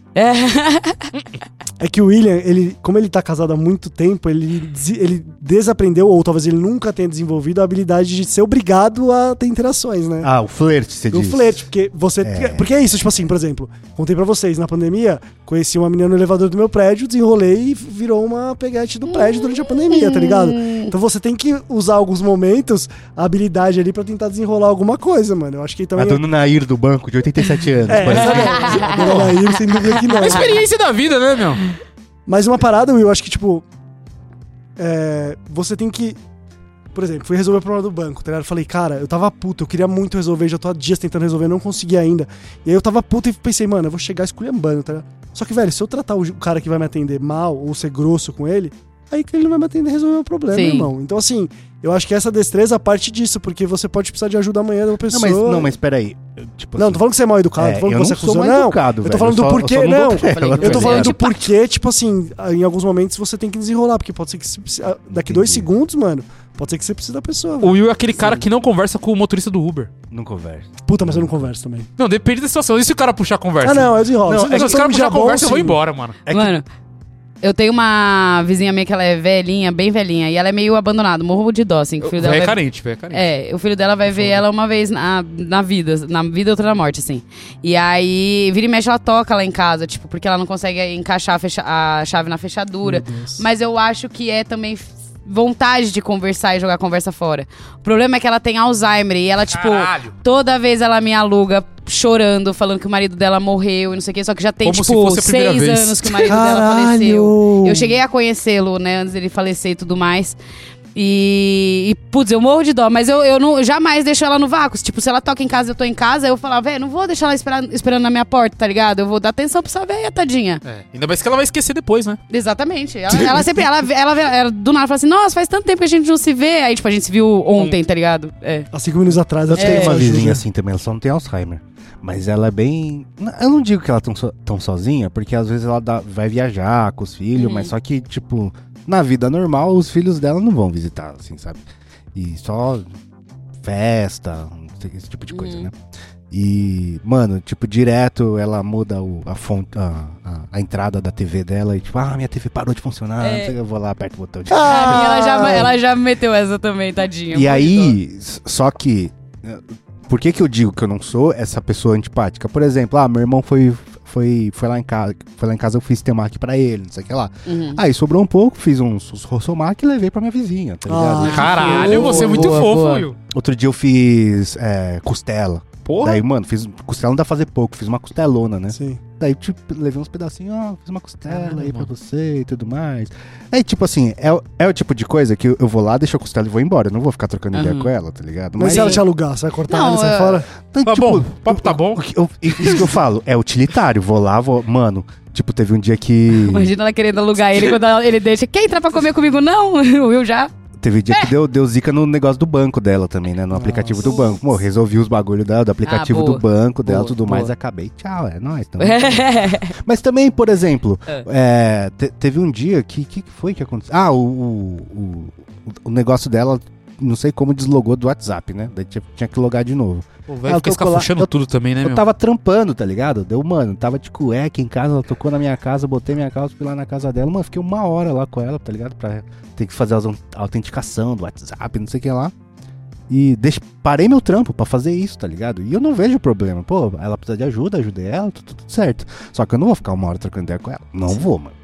Speaker 3: É que o William, ele, como ele tá casado há muito tempo, ele, ele desaprendeu, ou talvez ele nunca tenha desenvolvido a habilidade de ser obrigado a ter interações, né?
Speaker 1: Ah, o flerte, você
Speaker 3: Do
Speaker 1: diz.
Speaker 3: flerte, porque você.
Speaker 1: É.
Speaker 3: Porque é isso, tipo assim, por exemplo, contei pra vocês, na pandemia, conheci uma menina no elevador do meu prédio, desenrolei e virou uma peguete do prédio durante a pandemia, tá ligado? Então você tem que usar alguns momentos, a habilidade ali pra tentar desenrolar alguma coisa, mano. Eu acho que
Speaker 1: A
Speaker 3: também.
Speaker 1: dona Nair do banco, de 87 anos.
Speaker 3: É,
Speaker 1: parece.
Speaker 3: A dona Nair, sem dúvida que não.
Speaker 2: A experiência da vida, né, meu?
Speaker 3: Mas uma parada, Will, eu acho que, tipo. É, você tem que. Por exemplo, fui resolver o problema do banco, tá ligado? Falei, cara, eu tava puto, eu queria muito resolver, já tô há dias tentando resolver, não consegui ainda. E aí eu tava puto e pensei, mano, eu vou chegar esculhambando, tá ligado? Só que, velho, se eu tratar o cara que vai me atender mal ou ser grosso com ele, aí que ele não vai me atender resolver o meu problema,
Speaker 5: Sim.
Speaker 3: irmão. Então, assim, eu acho que essa destreza parte disso, porque você pode precisar de ajuda amanhã de uma
Speaker 1: Não,
Speaker 3: pessoa.
Speaker 1: mas, não, mas peraí. Eu, Tipo
Speaker 3: Não,
Speaker 1: assim,
Speaker 3: tô falando que você é mal educado,
Speaker 1: é,
Speaker 3: tô falando
Speaker 1: eu
Speaker 3: que você
Speaker 1: não
Speaker 3: é
Speaker 1: sou
Speaker 3: cuzão.
Speaker 1: mal
Speaker 3: Não,
Speaker 1: educado,
Speaker 3: eu tô
Speaker 1: velho.
Speaker 3: falando do
Speaker 1: só-
Speaker 3: porquê, não.
Speaker 5: que
Speaker 3: Eu tô
Speaker 5: É,
Speaker 3: falando do
Speaker 5: antipático.
Speaker 3: porquê, tipo assim, em alguns momentos você tem que desenrolar, porque pode ser que se- ah, daqui dois segundos, mano, pode ser que você precise da pessoa.
Speaker 2: O
Speaker 3: velho.
Speaker 2: Will é aquele cara que não conversa com o motorista do Uber.
Speaker 1: Não conversa.
Speaker 3: Puta, mas eu não converso também.
Speaker 2: Não, depende da situação. E se o cara puxar a conversa?
Speaker 3: Ah, não, eu desenrolo.
Speaker 1: Não,
Speaker 3: Se
Speaker 1: é
Speaker 2: Se
Speaker 3: estamos
Speaker 2: caras
Speaker 3: num
Speaker 2: puxar a
Speaker 3: bom,
Speaker 2: conversa, eu vou
Speaker 3: sim.
Speaker 2: embora, mano.
Speaker 1: É que-
Speaker 5: Mano, eu tenho uma vizinha minha que ela é velhinha, bem velhinha, e ela é meio abandonada, morro de dó, assim. que O filho dela
Speaker 2: é
Speaker 5: vai-
Speaker 2: carente, é carente.
Speaker 5: É, o filho dela vai ver ela uma vez na, na vida, na vida e outra na morte, assim. E aí, vira e mexe, ela toca lá em casa, tipo, porque ela não consegue encaixar a, fecha- a chave na fechadura. Mas eu acho que é também vontade de conversar e jogar a conversa fora. O problema é que ela tem Alzheimer e ela, tipo,
Speaker 2: Caralho.
Speaker 5: toda vez ela me aluga chorando, falando que o marido dela morreu e não sei o que, só que já tem,
Speaker 2: Como se
Speaker 5: tipo,
Speaker 2: primeira
Speaker 5: seis
Speaker 2: vez.
Speaker 5: anos que o marido dela
Speaker 3: Caralho!
Speaker 5: faleceu. Eu cheguei a conhecê-lo, né, antes dele falecer e tudo mais. E, e, putz, eu morro de dó, mas eu, eu não, jamais deixo ela no vácuo. Tipo, se ela toca em casa e eu tô em casa, eu falo, velho, não vou deixar ela esperar, esperando na minha porta, tá ligado? Eu vou dar atenção pra essa velha, tadinha.
Speaker 2: É, ainda mais que ela vai esquecer depois, né?
Speaker 5: Exatamente. Ela, ela sempre, ela, ela, ela do nada fala assim, nossa, faz tanto tempo que a gente não se vê. Aí, tipo, a gente se viu ontem, tá ligado? É.
Speaker 3: Há cinco minutos atrás, eu
Speaker 1: Eu tenho uma vizinha assim também, ela só não tem Alzheimer. Mas ela é bem. Eu não digo que ela é tão, so- tão sozinha, porque às vezes ela dá- vai viajar com os filhos,
Speaker 5: Uhum.
Speaker 1: mas só que, tipo, na vida normal, os filhos dela não vão visitar, assim, sabe? E só festa, esse tipo de coisa,
Speaker 5: Uhum.
Speaker 1: né? E, mano, tipo, direto ela muda o- a, fonte, a, a- a entrada da TV dela e, tipo, ah, minha TV parou de funcionar,
Speaker 5: É.
Speaker 1: sei, eu vou lá, aperto o botão de
Speaker 5: A minha, ela, já, ela já meteu essa também, tadinha.
Speaker 1: e aí, só que. eh, Por que, que eu digo que eu não sou essa pessoa antipática? Por exemplo, ah, meu irmão foi, foi, foi lá em casa, foi lá em casa eu fiz temaki pra ele, não sei o que lá.
Speaker 5: Uhum.
Speaker 1: Aí sobrou um pouco, fiz uns, uns rossomaki e levei pra minha vizinha, tá ligado?
Speaker 3: Ah,
Speaker 2: Caralho,
Speaker 3: Boa,
Speaker 2: você é muito
Speaker 5: boa,
Speaker 2: fofo,
Speaker 5: boa.
Speaker 2: Will.
Speaker 1: Outro dia eu fiz é, costela.
Speaker 2: Porra.
Speaker 1: Daí, mano, fiz costela não dá pra fazer pouco, fiz uma costelona, né?
Speaker 3: Sim.
Speaker 1: Daí, tipo, levei uns pedacinhos, ó, fiz uma costela
Speaker 2: Caramba,
Speaker 1: aí pra você e tudo mais. Aí, tipo assim, é, o- é o tipo de coisa que eu, vou lá, deixo a costela e vou embora. Eu não vou ficar trocando ideia com ela, tá ligado?
Speaker 3: Mas, se ela te alugar, você vai cortar
Speaker 5: Não,
Speaker 3: ela e sai
Speaker 5: é-
Speaker 3: fora?
Speaker 1: Então,
Speaker 2: Tá
Speaker 1: tipo,
Speaker 2: bom, o papo tá bom.
Speaker 1: o que eu- isso que eu falo, é utilitário. Vou lá, vou. Mano, tipo, teve um dia que.
Speaker 5: Imagina ela querendo alugar ele quando ela- ele deixa. Quer entrar pra comer comigo? Não, o Will já.
Speaker 1: Teve dia que deu, deu zica no negócio do banco dela também, né? No aplicativo do banco. Pô, resolvi os bagulho dela, do aplicativo
Speaker 5: Ah,
Speaker 1: do banco dela,
Speaker 5: Boa,
Speaker 1: tudo
Speaker 5: boa.
Speaker 1: mais. Acabei. Tchau, é nóis. Tamo Mas também, por exemplo, é, te- teve um dia que. O que, que foi que aconteceu? Ah, o, o, o, o negócio dela, não sei como, deslogou do WhatsApp, né? Daí tinha, tinha que logar de novo.
Speaker 2: O velho fica escafuchando tudo também, né,
Speaker 1: Eu
Speaker 2: meu?
Speaker 1: tava trampando, tá ligado? Deu, mano, tava de cueca em casa, ela tocou na minha casa, botei minha calça, fui lá na casa dela, mano, fiquei uma hora lá com ela, tá ligado? Pra ter que fazer a autenticação do WhatsApp, não sei o que lá. E deixa, parei meu trampo pra fazer isso, tá ligado? E eu não vejo problema. Pô, ela precisa de ajuda, ajudei ela, tudo, tudo certo. Só que eu não vou ficar uma hora trocando ideia com ela. Não vou, mano.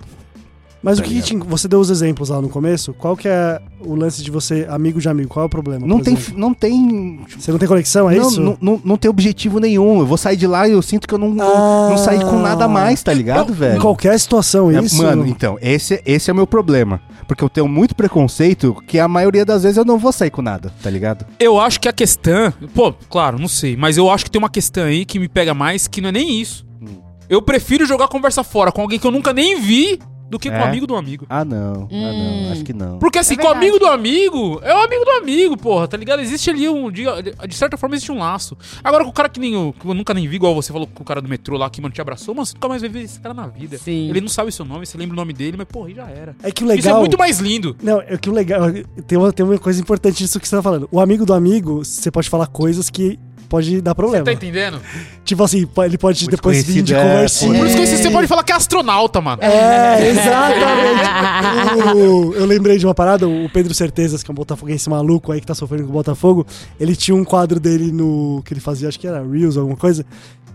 Speaker 3: Mas o
Speaker 1: Tá
Speaker 3: que, que você deu os exemplos lá no começo? Qual que é o lance de você amigo de amigo? Qual é o problema?
Speaker 1: Não tem,
Speaker 3: exemplo?
Speaker 1: não tem.
Speaker 3: Você não tem conexão, é
Speaker 1: não,
Speaker 3: isso?
Speaker 1: não, não, não tem objetivo nenhum. Eu vou sair de lá e eu sinto que eu não, não, não saí com nada mais, tá ligado,
Speaker 3: Em
Speaker 1: velho?
Speaker 3: qualquer situação,
Speaker 1: É,
Speaker 3: isso?
Speaker 1: Mano, então, esse, esse é o meu problema. Porque eu tenho muito preconceito que a maioria das vezes eu não vou sair com nada, tá ligado?
Speaker 2: Eu acho que a questão. Pô, claro, não sei. Mas eu acho que tem uma questão aí que me pega mais que não é nem isso.
Speaker 1: Hum.
Speaker 2: Eu prefiro jogar conversa fora com alguém que eu nunca nem vi do que com
Speaker 1: É?
Speaker 2: um amigo do amigo.
Speaker 1: Ah, não. Ah,
Speaker 5: Hum.
Speaker 1: não. Acho que não.
Speaker 2: Porque assim,
Speaker 5: É
Speaker 2: com o amigo do amigo, é o amigo do amigo, porra, tá ligado? Existe ali um. De, de certa forma, existe um laço. Agora, com o cara que, nem eu, que eu nunca nem vi, igual você falou com o cara do metrô lá que, mano, te abraçou, mano, você nunca mais vai ver esse cara na vida.
Speaker 5: Sim.
Speaker 2: Ele não sabe o seu nome, você lembra o nome dele, mas, porra, aí já era.
Speaker 3: É que o
Speaker 2: Isso é
Speaker 3: legal...
Speaker 2: muito mais lindo.
Speaker 3: Não, é que o legal... Tem uma, tem uma coisa importante nisso que você tá falando. O amigo do amigo, você pode falar coisas que pode dar problema.
Speaker 2: Tá entendendo?
Speaker 3: Tipo assim, ele pode
Speaker 1: Muito
Speaker 3: depois vir de
Speaker 1: é,
Speaker 3: conversinha.
Speaker 2: Por isso que você pode falar que é astronauta, mano.
Speaker 3: É, exatamente. O- eu lembrei de uma parada, o Pedro Certezas, que é um botafoguense maluco aí que tá sofrendo com o Botafogo, ele tinha um quadro dele no. que ele fazia, acho que era Reels ou alguma coisa,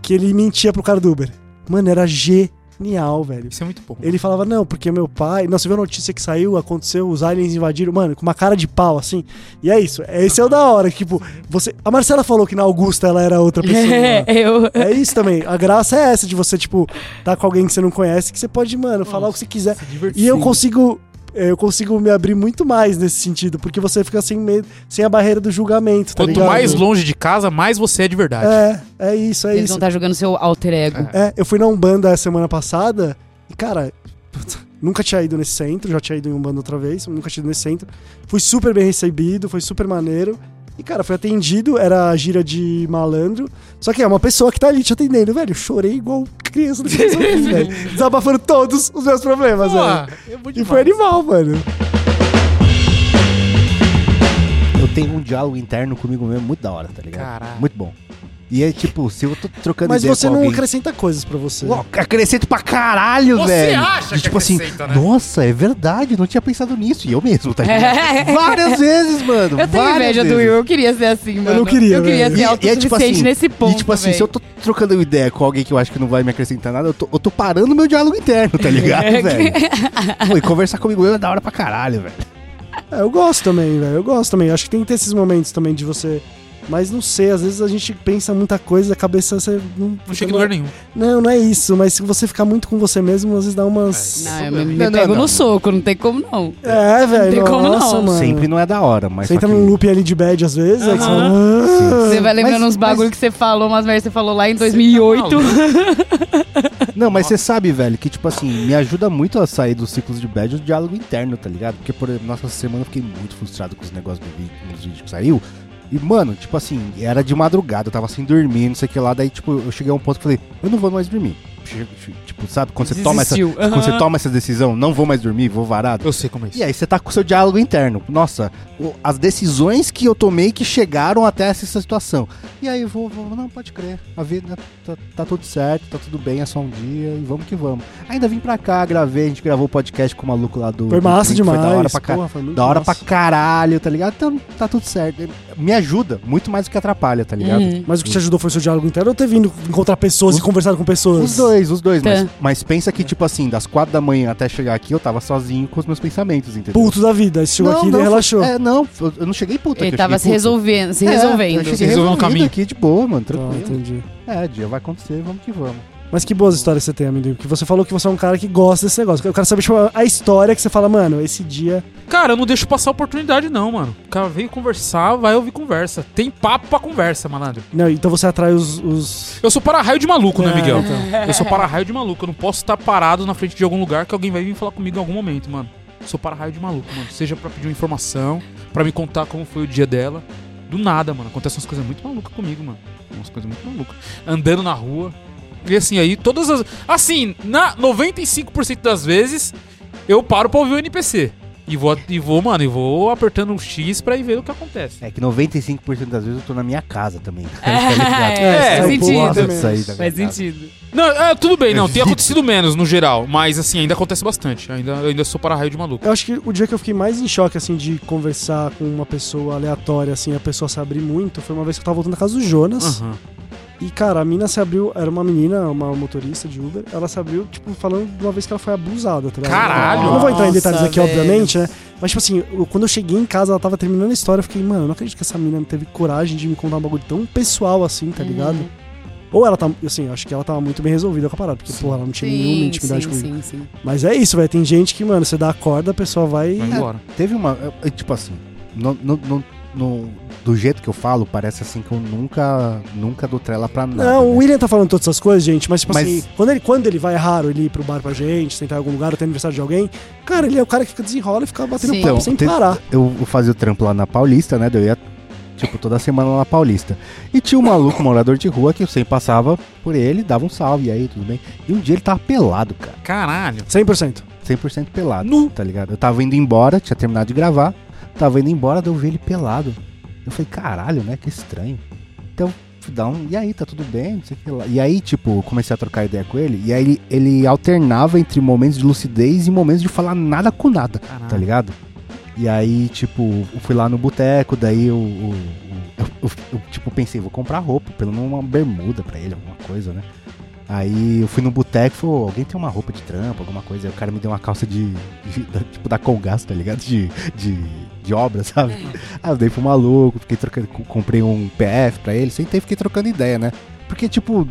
Speaker 3: que ele mentia pro cara do Uber. Mano, era genial, velho.
Speaker 2: Isso é muito bom.
Speaker 3: Ele falava, não, porque meu pai. Não, você viu a notícia que saiu, aconteceu, os aliens invadiram, mano, com uma cara de pau, assim. E é isso. Esse é o da hora. que, Tipo, você. A Marcela falou que na Augusta ela era outra pessoa.
Speaker 5: eu.
Speaker 3: É isso também. A graça é essa de você, tipo, tá com alguém que você não conhece, que você pode, mano, falar o que você quiser. E eu consigo. Eu consigo me abrir muito mais nesse sentido, porque você fica sem medo, sem a barreira do julgamento, tá
Speaker 2: Quanto
Speaker 3: ligado?
Speaker 2: mais longe de casa, mais você é de verdade.
Speaker 3: É, é isso, é
Speaker 5: Eles
Speaker 3: isso.
Speaker 5: vão estar jogando seu alter ego.
Speaker 3: É, eu fui na Umbanda a semana passada e, cara, nunca tinha ido nesse centro, já tinha ido em Umbanda outra vez, nunca tinha ido nesse centro. Fui super bem recebido, foi super maneiro. E, cara, fui atendido, era a gira de malandro. Só que é uma pessoa que tá ali te atendendo, velho. Eu chorei igual criança do que velho. Desabafando todos os meus problemas,
Speaker 2: Pô,
Speaker 3: velho.
Speaker 2: é
Speaker 3: E foi animal, mano.
Speaker 1: Eu tenho um diálogo interno comigo mesmo muito da hora, tá ligado?
Speaker 2: Caralho.
Speaker 1: Muito bom. E é tipo, se eu tô trocando
Speaker 3: Mas
Speaker 1: ideia
Speaker 3: você
Speaker 1: com
Speaker 3: não
Speaker 1: alguém...
Speaker 3: acrescenta coisas pra você.
Speaker 1: Uau, acrescento pra caralho,
Speaker 2: Você
Speaker 1: velho.
Speaker 2: acha
Speaker 1: E,
Speaker 2: que
Speaker 1: tipo assim,
Speaker 2: acrescenta, né?
Speaker 1: nossa, é verdade, não tinha pensado nisso. E eu mesmo, tá ligado? Várias vezes, mano.
Speaker 5: Eu tenho
Speaker 1: várias
Speaker 5: inveja do
Speaker 1: vezes.
Speaker 5: Will, eu queria ser assim, mano.
Speaker 3: não queria,
Speaker 5: Eu queria
Speaker 3: velho.
Speaker 5: ser
Speaker 1: E- e é
Speaker 5: autossuficiente
Speaker 1: tipo assim,
Speaker 5: nesse ponto.
Speaker 1: E tipo assim,
Speaker 5: velho.
Speaker 1: se eu tô trocando ideia com alguém que eu acho que não vai me acrescentar nada, eu tô, eu tô parando meu diálogo interno, tá ligado, velho? Pô, e conversar comigo mesmo é da hora pra caralho, velho.
Speaker 3: É, eu gosto também, velho. Eu gosto também. Acho que tem que ter esses momentos também de você. Mas não sei, às vezes a gente pensa muita coisa, a cabeça você não.
Speaker 2: Não chega em lugar nenhum.
Speaker 3: Não, não é isso, mas se você ficar muito com você mesmo, às vezes dá umas.
Speaker 5: Não, eu me, me
Speaker 1: Não, não,
Speaker 5: pego
Speaker 1: não.
Speaker 5: no soco, não tem como não.
Speaker 3: É, velho.
Speaker 5: tem como
Speaker 3: nossa,
Speaker 5: não.
Speaker 3: Mano.
Speaker 1: Sempre não é da hora, mas.
Speaker 3: Você entra
Speaker 1: que-
Speaker 3: num loop ali de bad às vezes, aí que você fala. "Ah".
Speaker 5: Você vai lembrando
Speaker 1: Mas-
Speaker 5: uns bagulho
Speaker 1: mas-
Speaker 5: que você falou, umas merdas que você falou lá em 2008.
Speaker 1: Não, mas você sabe, velho, que, tipo assim, me ajuda muito a sair dos ciclos de bad o diálogo interno, tá ligado? Porque, por exemplo, nossa semana eu fiquei muito frustrado com os negócios do vídeo, nos vídeos que saiu. E, mano, tipo assim, era de madrugada, eu tava sem dormir, não sei o que lá. Daí, tipo, eu cheguei a um ponto que falei, eu não vou mais dormir. Tipo, sabe, quando você, toma essa,
Speaker 5: Desistiu.
Speaker 1: quando você toma essa decisão, não vou mais dormir, vou varado.
Speaker 2: Eu sei como é isso.
Speaker 1: E aí você tá com o seu diálogo interno. Nossa, o- as decisões que eu tomei que chegaram até essa situação. E aí eu vou, vou não, pode crer. A vida tá, tá tudo certo, tá tudo bem, é só um dia e vamos que vamos. Ainda vim pra cá, gravei, a gente gravou o podcast com o maluco lá do.
Speaker 3: Foi
Speaker 1: do
Speaker 3: massa
Speaker 1: Drink,
Speaker 3: demais.
Speaker 1: Foi da hora pra,
Speaker 3: porra,
Speaker 1: da hora
Speaker 3: massa.
Speaker 1: pra caralho, tá ligado? Então tá tudo certo. Me ajuda muito mais do que atrapalha, tá ligado?
Speaker 5: Uhum.
Speaker 3: Mas o que te ajudou foi o seu diálogo interno ou ter vindo encontrar pessoas
Speaker 1: Os-
Speaker 3: e conversado com pessoas?
Speaker 1: Os dois, dois, os dois. Mas,
Speaker 5: Tá.
Speaker 1: mas pensa que, tipo assim, das quatro da manhã até chegar aqui, eu tava sozinho com os meus pensamentos, entendeu?
Speaker 3: Puto da vida. Chegou aqui e relaxou.
Speaker 1: É, não, eu- não cheguei puto.
Speaker 5: Ele
Speaker 1: aqui,
Speaker 5: tava se
Speaker 1: puto.
Speaker 5: resolvendo, se
Speaker 1: É,
Speaker 5: resolvendo.
Speaker 1: Eu cheguei
Speaker 2: Se resolveu no
Speaker 1: resolvido
Speaker 2: caminho.
Speaker 1: aqui de boa, mano,
Speaker 3: Ah,
Speaker 1: tranquilo.
Speaker 3: entendi.
Speaker 1: é, dia vai acontecer, vamos que vamos.
Speaker 3: Mas que boas histórias você tem, amendoim. Porque você falou que você é um cara que gosta desse negócio. Eu quero saber tipo, a história que você fala, mano, esse dia.
Speaker 2: Cara, eu não deixo passar a oportunidade, não, mano. O cara veio conversar, vai ouvir conversa. Tem papo pra conversa, malandro.
Speaker 3: Não, então você atrai os. os...
Speaker 2: Eu sou para-raio de maluco, né,
Speaker 3: É,
Speaker 2: Miguel?
Speaker 3: então.
Speaker 2: Eu sou para-raio de maluco. Eu não posso estar parado na frente de algum lugar que alguém vai vir falar comigo em algum momento, mano. Eu sou para-raio de maluco, mano. Seja pra pedir uma informação, pra me contar como foi o dia dela. Do nada, mano. Acontecem umas coisas muito malucas comigo, mano. Umas coisas muito malucas. Andando na rua. E assim, aí todas as. Assim, na 95% das vezes, eu paro pra ouvir o NPC. E vou, e vou, mano, e vou apertando um X pra ir ver o que acontece.
Speaker 1: É que 95% das vezes eu tô na minha casa também.
Speaker 5: É,
Speaker 2: É,
Speaker 5: faz
Speaker 3: eu
Speaker 5: sentido.
Speaker 1: sair da minha
Speaker 5: Faz
Speaker 1: casa.
Speaker 5: sentido.
Speaker 2: Não, é, tudo bem, não. Tem acontecido menos no geral. Mas assim, ainda acontece bastante. Ainda, eu ainda sou para-raio de maluco.
Speaker 3: Eu acho que o dia que eu fiquei mais em choque, assim, de conversar com uma pessoa aleatória, assim, a pessoa se abrir muito, foi uma vez que eu tava voltando da casa do Jonas.
Speaker 2: Aham.
Speaker 3: E, cara, a mina se abriu, era uma menina, uma motorista de Uber, ela se abriu, tipo, falando de uma vez que ela foi abusada, tá ligado?
Speaker 2: Caralho!
Speaker 3: Eu não vou entrar em detalhes
Speaker 5: Nossa,
Speaker 3: aqui,
Speaker 5: velho.
Speaker 3: obviamente, né? Mas, tipo assim, eu- quando eu cheguei em casa, ela tava terminando a história, eu fiquei, mano, eu não acredito que essa mina não teve coragem de me contar um bagulho tão pessoal assim, tá ligado?
Speaker 5: Uhum.
Speaker 3: Ou ela tá, assim, eu acho que ela tava muito bem resolvida com a parada, porque, porra, ela não tinha nenhuma
Speaker 5: Sim,
Speaker 3: intimidade
Speaker 5: sim,
Speaker 3: comigo.
Speaker 5: sim, sim.
Speaker 3: Mas é isso, velho, tem gente que, mano, você dá a corda, a pessoa vai...
Speaker 2: Vai embora.
Speaker 1: Teve uma. é, Tipo assim, no, no- no- no- do jeito que eu falo, parece assim que eu nunca, nunca dou trela pra nada.
Speaker 3: Não, o
Speaker 1: né?
Speaker 3: William tá falando todas essas coisas, gente, mas, tipo
Speaker 1: Mas-
Speaker 3: assim, quando ele, quando ele vai, é raro ele ir pro bar pra gente, sentar em algum lugar ou ter aniversário de alguém, cara, ele é o cara que fica desenrola e fica batendo
Speaker 5: Sim.
Speaker 3: papo
Speaker 1: Então,
Speaker 3: sem
Speaker 1: tem-
Speaker 3: parar.
Speaker 1: Eu, fazia o trampo lá na Paulista, né? Eu ia, tipo, toda semana lá na Paulista. E tinha um maluco, um morador de rua, que eu sempre passava por ele, dava um salve, e aí, tudo bem? E um dia ele tava pelado, cara.
Speaker 2: Caralho.
Speaker 3: 100%.
Speaker 1: 100% pelado,
Speaker 2: Nu.
Speaker 1: tá ligado? Eu tava indo embora, tinha terminado de gravar, tava indo embora, daí eu vi ele pelado. Eu falei, caralho, né? Que estranho. Então, fui dar um. E aí, tá tudo bem? Não sei o que lá. E aí, tipo, comecei a trocar ideia com ele, e aí ele, ele alternava entre momentos de lucidez e momentos de falar nada com nada,
Speaker 2: Caralho.
Speaker 1: tá ligado? E aí, tipo, eu fui lá no boteco, daí eu, eu, eu- eu- tipo, pensei, vou comprar roupa, pelo menos uma bermuda pra ele, alguma coisa, né? Aí eu fui no boteco e falei, "Ô, alguém tem uma roupa de trampo, alguma coisa? Aí o cara me deu uma calça de, de- da- tipo, da Colgás, tá ligado? De, de, de obra, sabe? Aí eu dei pro maluco, fiquei trocando, co- comprei um PF pra ele, sentei e fiquei trocando ideia, né? Porque, tipo,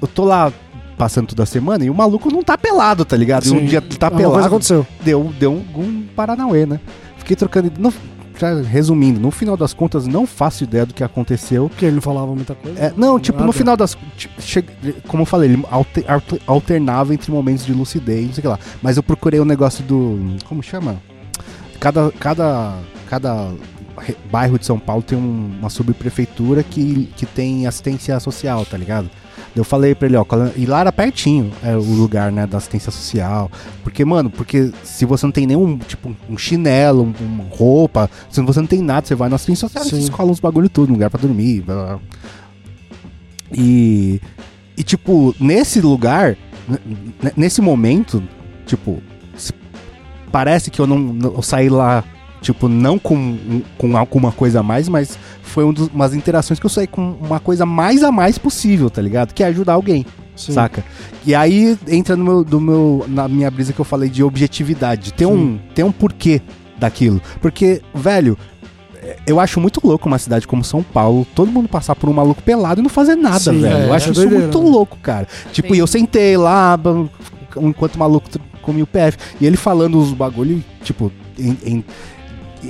Speaker 1: eu- tô lá passando toda semana e o maluco não tá pelado, tá ligado? E um
Speaker 3: Sim.
Speaker 1: dia tá
Speaker 3: Alguma coisa
Speaker 1: pelado,
Speaker 3: aconteceu.
Speaker 1: deu, deu um Paranauê, né? Fiquei trocando. No, já resumindo, no final das contas, não faço ideia do que aconteceu.
Speaker 3: Porque ele não falava muita coisa.
Speaker 1: É, não, tipo, no
Speaker 3: Nada.
Speaker 1: final das. ti- che- Como eu falei, ele alter- alter- alternava entre momentos de lucidez, não sei o que lá. Mas eu procurei o negócio do. Como chama? Cada. Cada. Cada bairro de São Paulo tem um- uma subprefeitura que, que tem assistência social, tá ligado? Eu falei pra ele, ó, e lá era pertinho é, o lugar, né, da assistência social. Porque, mano, porque se você não tem nenhum, tipo, um chinelo, um- uma roupa, se você não tem nada, você vai na assistência social, você
Speaker 3: Sim.
Speaker 1: escola uns bagulho tudo, um lugar pra dormir, blá, blá. E, e tipo, nesse lugar, nesse momento, tipo, parece que eu não, eu saí lá, tipo, não com, com alguma coisa a mais, mas foi um dos- umas interações que eu saí com uma coisa mais a mais possível, tá ligado? Que é ajudar alguém,
Speaker 3: Sim.
Speaker 1: saca? E aí entra no meu, do meu, na minha brisa que eu falei de objetividade, de ter um, ter um porquê daquilo. Porque, velho, é, eu acho muito louco uma cidade como São Paulo, todo mundo passar por um maluco pelado e não fazer nada,
Speaker 3: Sim,
Speaker 1: velho.
Speaker 3: é,
Speaker 1: eu acho
Speaker 3: é
Speaker 1: isso
Speaker 3: doideira,
Speaker 1: muito
Speaker 3: né?
Speaker 1: louco, cara. Tipo,
Speaker 5: Sim.
Speaker 1: e eu sentei lá, enquanto o maluco comia o PF. E ele falando os bagulho, tipo, em- em-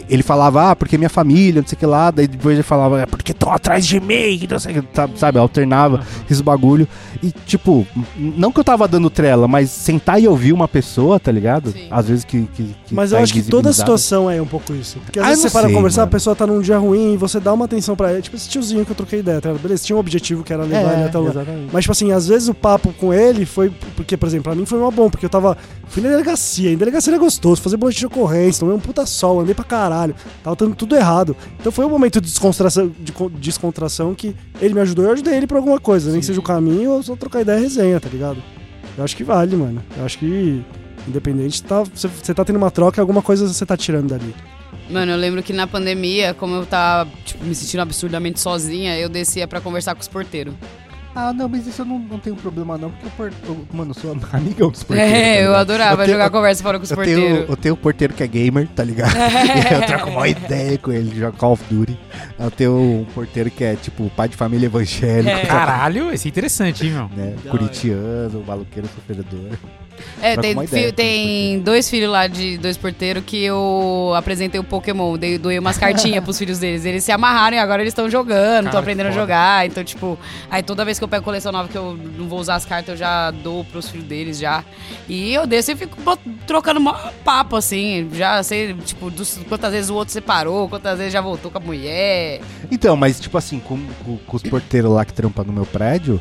Speaker 1: ele falava, ah, porque minha família, não sei o que lá, daí depois ele falava, é porque estão atrás de mim, não sei o que, tá- sabe, alternava esses bagulho. E, tipo, não que eu tava dando trela, mas sentar e ouvir uma pessoa, tá ligado?
Speaker 5: Sim.
Speaker 1: Às vezes que. que, que
Speaker 3: Mas
Speaker 1: tá
Speaker 3: eu acho que toda situação é um pouco isso. Porque às
Speaker 1: Ah,
Speaker 3: vezes você para
Speaker 1: sei,
Speaker 3: conversar,
Speaker 1: mano.
Speaker 3: a pessoa tá num dia ruim e você dá uma atenção pra ele. Tipo esse tiozinho que eu troquei ideia, tá ligado? Beleza, tinha um objetivo que era levar ele
Speaker 1: É,
Speaker 3: até o. Mas, tipo assim, às vezes o papo com ele foi. Porque, por exemplo, pra mim foi uma bom, porque eu tava. Fui na delegacia, em delegacia era gostoso, fazer boletim de ocorrência, tomei um puta sol, andei pra caralho, tava dando tudo errado. Então foi um momento de descontração, de co- descontração que ele me ajudou e eu ajudei ele por alguma coisa, nem que seja o caminho ou só trocar ideia e resenha, tá ligado? Eu acho que vale, mano. Eu acho que, independente, tá, você, tá tendo uma troca, alguma coisa você tá tirando dali.
Speaker 5: Mano, eu lembro que na pandemia, como eu tava tipo, me sentindo absurdamente sozinha, eu descia pra conversar com os porteiros.
Speaker 1: Ah, não, mas isso eu não, não tenho problema não, porque o porteiro... Mano, eu sou amigão dos porteiros. tá
Speaker 5: É, eu
Speaker 1: ligado?
Speaker 5: adorava
Speaker 1: Eu tenho-
Speaker 5: jogar conversa fora com os
Speaker 1: Eu
Speaker 5: porteiros.
Speaker 1: tenho, eu tenho o porteiro que é gamer, tá ligado? E eu troco uma ideia com ele, joga Call of Duty. Eu tenho um porteiro que é tipo pai de família evangélico,
Speaker 5: É.
Speaker 2: Caralho, esse é interessante, hein, meu?
Speaker 1: né? Curitiano, maluqueiro sofredor.
Speaker 5: É, tem,
Speaker 1: ideia
Speaker 5: tem dois filhos lá de dois porteiros que eu apresentei o Pokémon, dei, doei umas cartinhas pros filhos deles. Eles se amarraram e agora eles estão jogando, estão aprendendo a jogar. Então, tipo, aí toda vez que eu pego coleção nova que eu não vou usar as cartas, eu já dou pros filhos deles já. E eu desço e fico trocando mó papo, assim. Já sei, tipo, dos- quantas vezes o outro separou, quantas vezes já voltou com a mulher.
Speaker 1: Então, mas tipo assim, com, com- com os porteiros lá que trampam no meu prédio,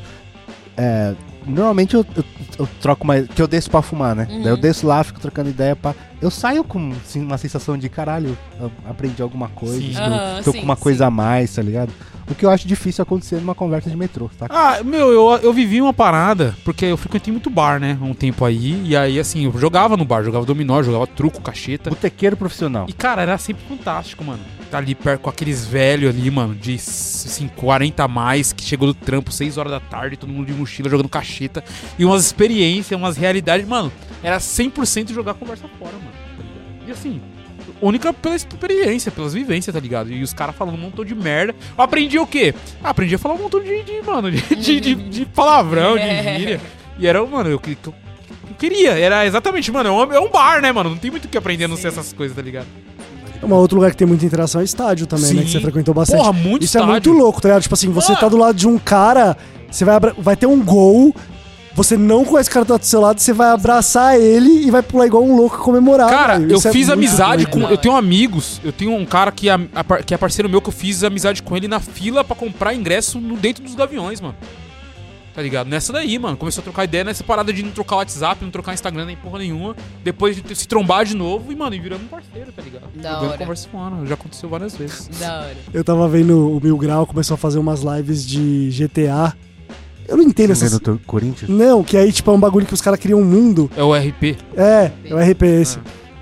Speaker 1: é, normalmente eu, eu- eu troco mais. Que eu desço pra fumar, né?
Speaker 5: Uhum.
Speaker 1: Daí eu desço lá, fico trocando ideia pra. Eu saio com assim, uma sensação de caralho, eu aprendi alguma coisa,
Speaker 2: Sim.
Speaker 1: estou,
Speaker 5: Aham,
Speaker 1: tô
Speaker 5: sim,
Speaker 1: com uma
Speaker 5: sim.
Speaker 1: coisa a mais, tá ligado? O que eu acho difícil acontecer numa conversa de metrô, tá?
Speaker 2: Ah, meu, eu, eu vivi uma parada, porque eu frequentei muito bar, né? Um tempo aí. E aí, assim, eu jogava no bar, jogava dominó, jogava truco, cacheta.
Speaker 1: Botequeiro profissional.
Speaker 2: E, cara, era sempre fantástico, mano. Tá ali perto com aqueles velhos ali, mano, de assim, 40 a mais, que chegou do trampo 6 horas da tarde, todo mundo de mochila jogando cacheta. E umas experiências, umas realidades, mano. Era 100% jogar conversa fora, mano. tá? E assim, única pela experiência, pelas vivências, tá ligado? E os caras falando um montão de merda. Eu aprendi o quê? Ah, aprendi a falar um montão de, de mano, de, de, de- de palavrão, de gíria. E era, mano, eu, eu, eu queria. Era exatamente, mano, é é um bar, né, mano? Não tem muito o que aprender a não ser essas coisas, tá ligado?
Speaker 3: Um outro lugar que tem muita interação é estádio também, né?
Speaker 2: Sim.
Speaker 3: Que você frequentou bastante.
Speaker 2: Porra, muito
Speaker 3: Isso é
Speaker 2: estádio.
Speaker 3: muito louco, tá ligado? Tipo assim, você
Speaker 2: Ah.
Speaker 3: tá do lado de um cara, você vai, vai ter um gol, você não conhece o cara do seu lado, você vai abraçar ele e vai pular igual um louco comemorar.
Speaker 2: Cara, eu
Speaker 3: Isso é
Speaker 2: fiz
Speaker 3: muito
Speaker 2: amizade com. Eu tenho amigos. Eu tenho um cara que é, que é parceiro meu que eu fiz amizade com ele na fila pra comprar ingresso no dentro dos gaviões, mano. Tá ligado? Nessa daí, mano. Começou a trocar ideia nessa parada de não trocar WhatsApp, não trocar Instagram nem porra nenhuma. Depois de se trombar de novo e, mano, e virando um parceiro, tá ligado?
Speaker 5: Da
Speaker 2: Jogando
Speaker 5: hora.
Speaker 2: conversa fora. Já aconteceu várias vezes.
Speaker 5: Da hora.
Speaker 3: Eu tava vendo o Mil Grau, começou a fazer umas lives de GTA. Eu não entendo
Speaker 1: Você
Speaker 3: essas...
Speaker 1: Corinthians?
Speaker 3: Não, que aí, tipo, é um bagulho que os caras criam um mundo.
Speaker 2: É o RP.
Speaker 3: É, é o RPS.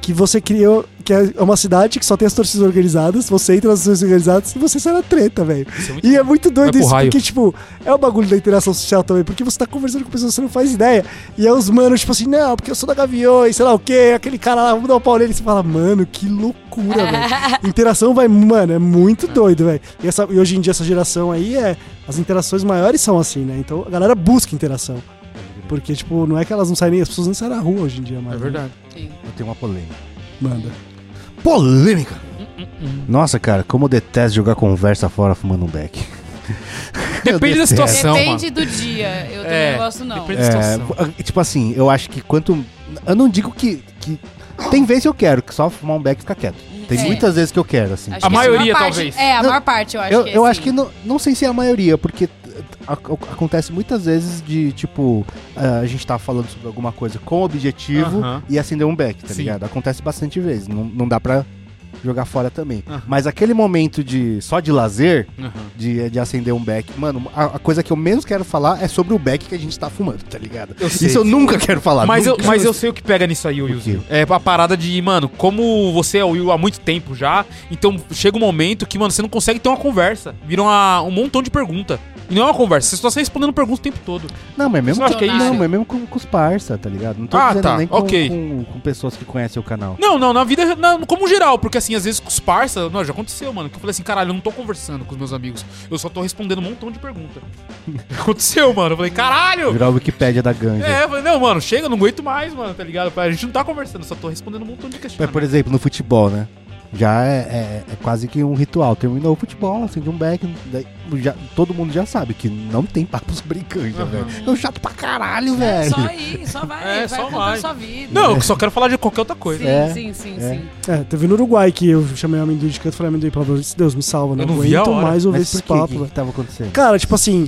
Speaker 3: Que você criou. Que é uma cidade que só tem as torcidas organizadas. Você entra nas torcidas organizadas e você sai na treta, velho.
Speaker 2: É
Speaker 3: E é muito doido isso,
Speaker 2: raio.
Speaker 3: porque, tipo, é o bagulho da interação social também, porque você tá conversando com pessoas que você não faz ideia. E é os manos, tipo assim, não, porque eu sou da Gaviões, sei lá o quê, aquele cara lá, vamos dar um pau nele. E você fala, mano, que loucura, velho. Interação vai, mano, é muito doido, velho. E, essa- e hoje em dia, essa geração aí, é. As interações maiores são assim, né? Então a galera busca interação. Porque, tipo, não é que elas não saem nem, as pessoas nem saem na rua hoje em dia, mano.
Speaker 2: É verdade.
Speaker 5: Sim.
Speaker 1: Eu tenho uma polêmica.
Speaker 3: Manda.
Speaker 1: Polêmica! Nossa, cara, como eu detesto jogar conversa fora fumando um beck.
Speaker 2: Depende da situação,
Speaker 5: Depende
Speaker 2: mano.
Speaker 5: do dia. Eu também
Speaker 2: É,
Speaker 5: não gosto, não.
Speaker 2: depende-
Speaker 1: É,
Speaker 2: situação.
Speaker 1: tipo assim, eu acho que quanto. Eu não digo que. que tem vezes que eu quero, que só fumar um beck e ficar quieto. Tem
Speaker 5: É.
Speaker 1: muitas vezes que eu quero, assim.
Speaker 5: Acho
Speaker 2: A
Speaker 5: que
Speaker 2: maioria,
Speaker 5: maior parte-
Speaker 2: talvez.
Speaker 5: É, a
Speaker 1: Não,
Speaker 5: maior parte, eu acho
Speaker 1: eu
Speaker 5: que é
Speaker 1: eu
Speaker 5: assim.
Speaker 1: acho que não, não sei se é a maioria, porque acontece muitas vezes de, tipo, a gente tá falando sobre alguma coisa com objetivo
Speaker 2: Aham.
Speaker 1: e acender um beck, tá
Speaker 2: Sim.
Speaker 1: ligado? Acontece bastante vezes, não, não dá pra jogar fora também.
Speaker 2: Aham.
Speaker 1: Mas aquele momento de só de lazer,
Speaker 2: Aham.
Speaker 1: de, de acender um beck, mano, a, a coisa que eu menos quero falar é sobre o beck que a gente tá fumando, tá ligado?
Speaker 2: Eu sei.
Speaker 1: Isso eu nunca quero falar.
Speaker 2: Mas eu,
Speaker 1: nunca.
Speaker 2: mas eu sei o que pega nisso aí, Willzinho. É a parada de, mano, como você é o Will há muito tempo já, então chega um momento que, mano, você não consegue ter uma conversa. Vira uma- um montão de pergunta. E não é uma conversa, você só está respondendo perguntas o tempo todo.
Speaker 1: Não, mas mesmo,
Speaker 2: não acha que é
Speaker 1: não, mas mesmo com, com os parça, tá ligado? Não tô
Speaker 2: Ah,
Speaker 1: dizendo
Speaker 2: tá,
Speaker 1: nem com,
Speaker 2: ok.
Speaker 1: com, com pessoas que conhecem o canal.
Speaker 2: Não, não, na vida, na- como geral, porque assim, às vezes com os parça, não, já aconteceu, mano, que eu falei assim, caralho, eu não tô conversando com os meus amigos, eu só tô respondendo um montão de perguntas. aconteceu, mano, eu falei, caralho!
Speaker 1: Virar a Wikipédia da ganja.
Speaker 2: É, eu falei, não, mano, chega, eu não aguento mais, mano, tá ligado? A gente não tá conversando, só tô respondendo um montão de
Speaker 1: Mas,
Speaker 2: questionamentos.
Speaker 1: por exemplo, no futebol, né? Já é, é- é quase que um ritual. Terminou o futebol, acende um beck. daí já- todo mundo já sabe que não tem papo sobre canja,
Speaker 2: Aham.
Speaker 1: velho. É um chato pra caralho,
Speaker 5: É,
Speaker 1: velho.
Speaker 5: só ir, só vai,
Speaker 2: É,
Speaker 5: vai
Speaker 2: só vai.
Speaker 5: sua vida.
Speaker 2: Não, eu só quero falar de qualquer outra coisa.
Speaker 5: Sim,
Speaker 1: É,
Speaker 5: sim, sim,
Speaker 1: é.
Speaker 5: sim.
Speaker 3: É, teve no Uruguai que eu chamei o amendoim de canto e falei, amendoim, pelo amor de Deus, me salva, não,
Speaker 2: Eu não vi a
Speaker 3: aguento
Speaker 2: hora.
Speaker 3: mais ouvir
Speaker 1: por quê? O que, que tava acontecendo?
Speaker 3: Cara, tipo assim,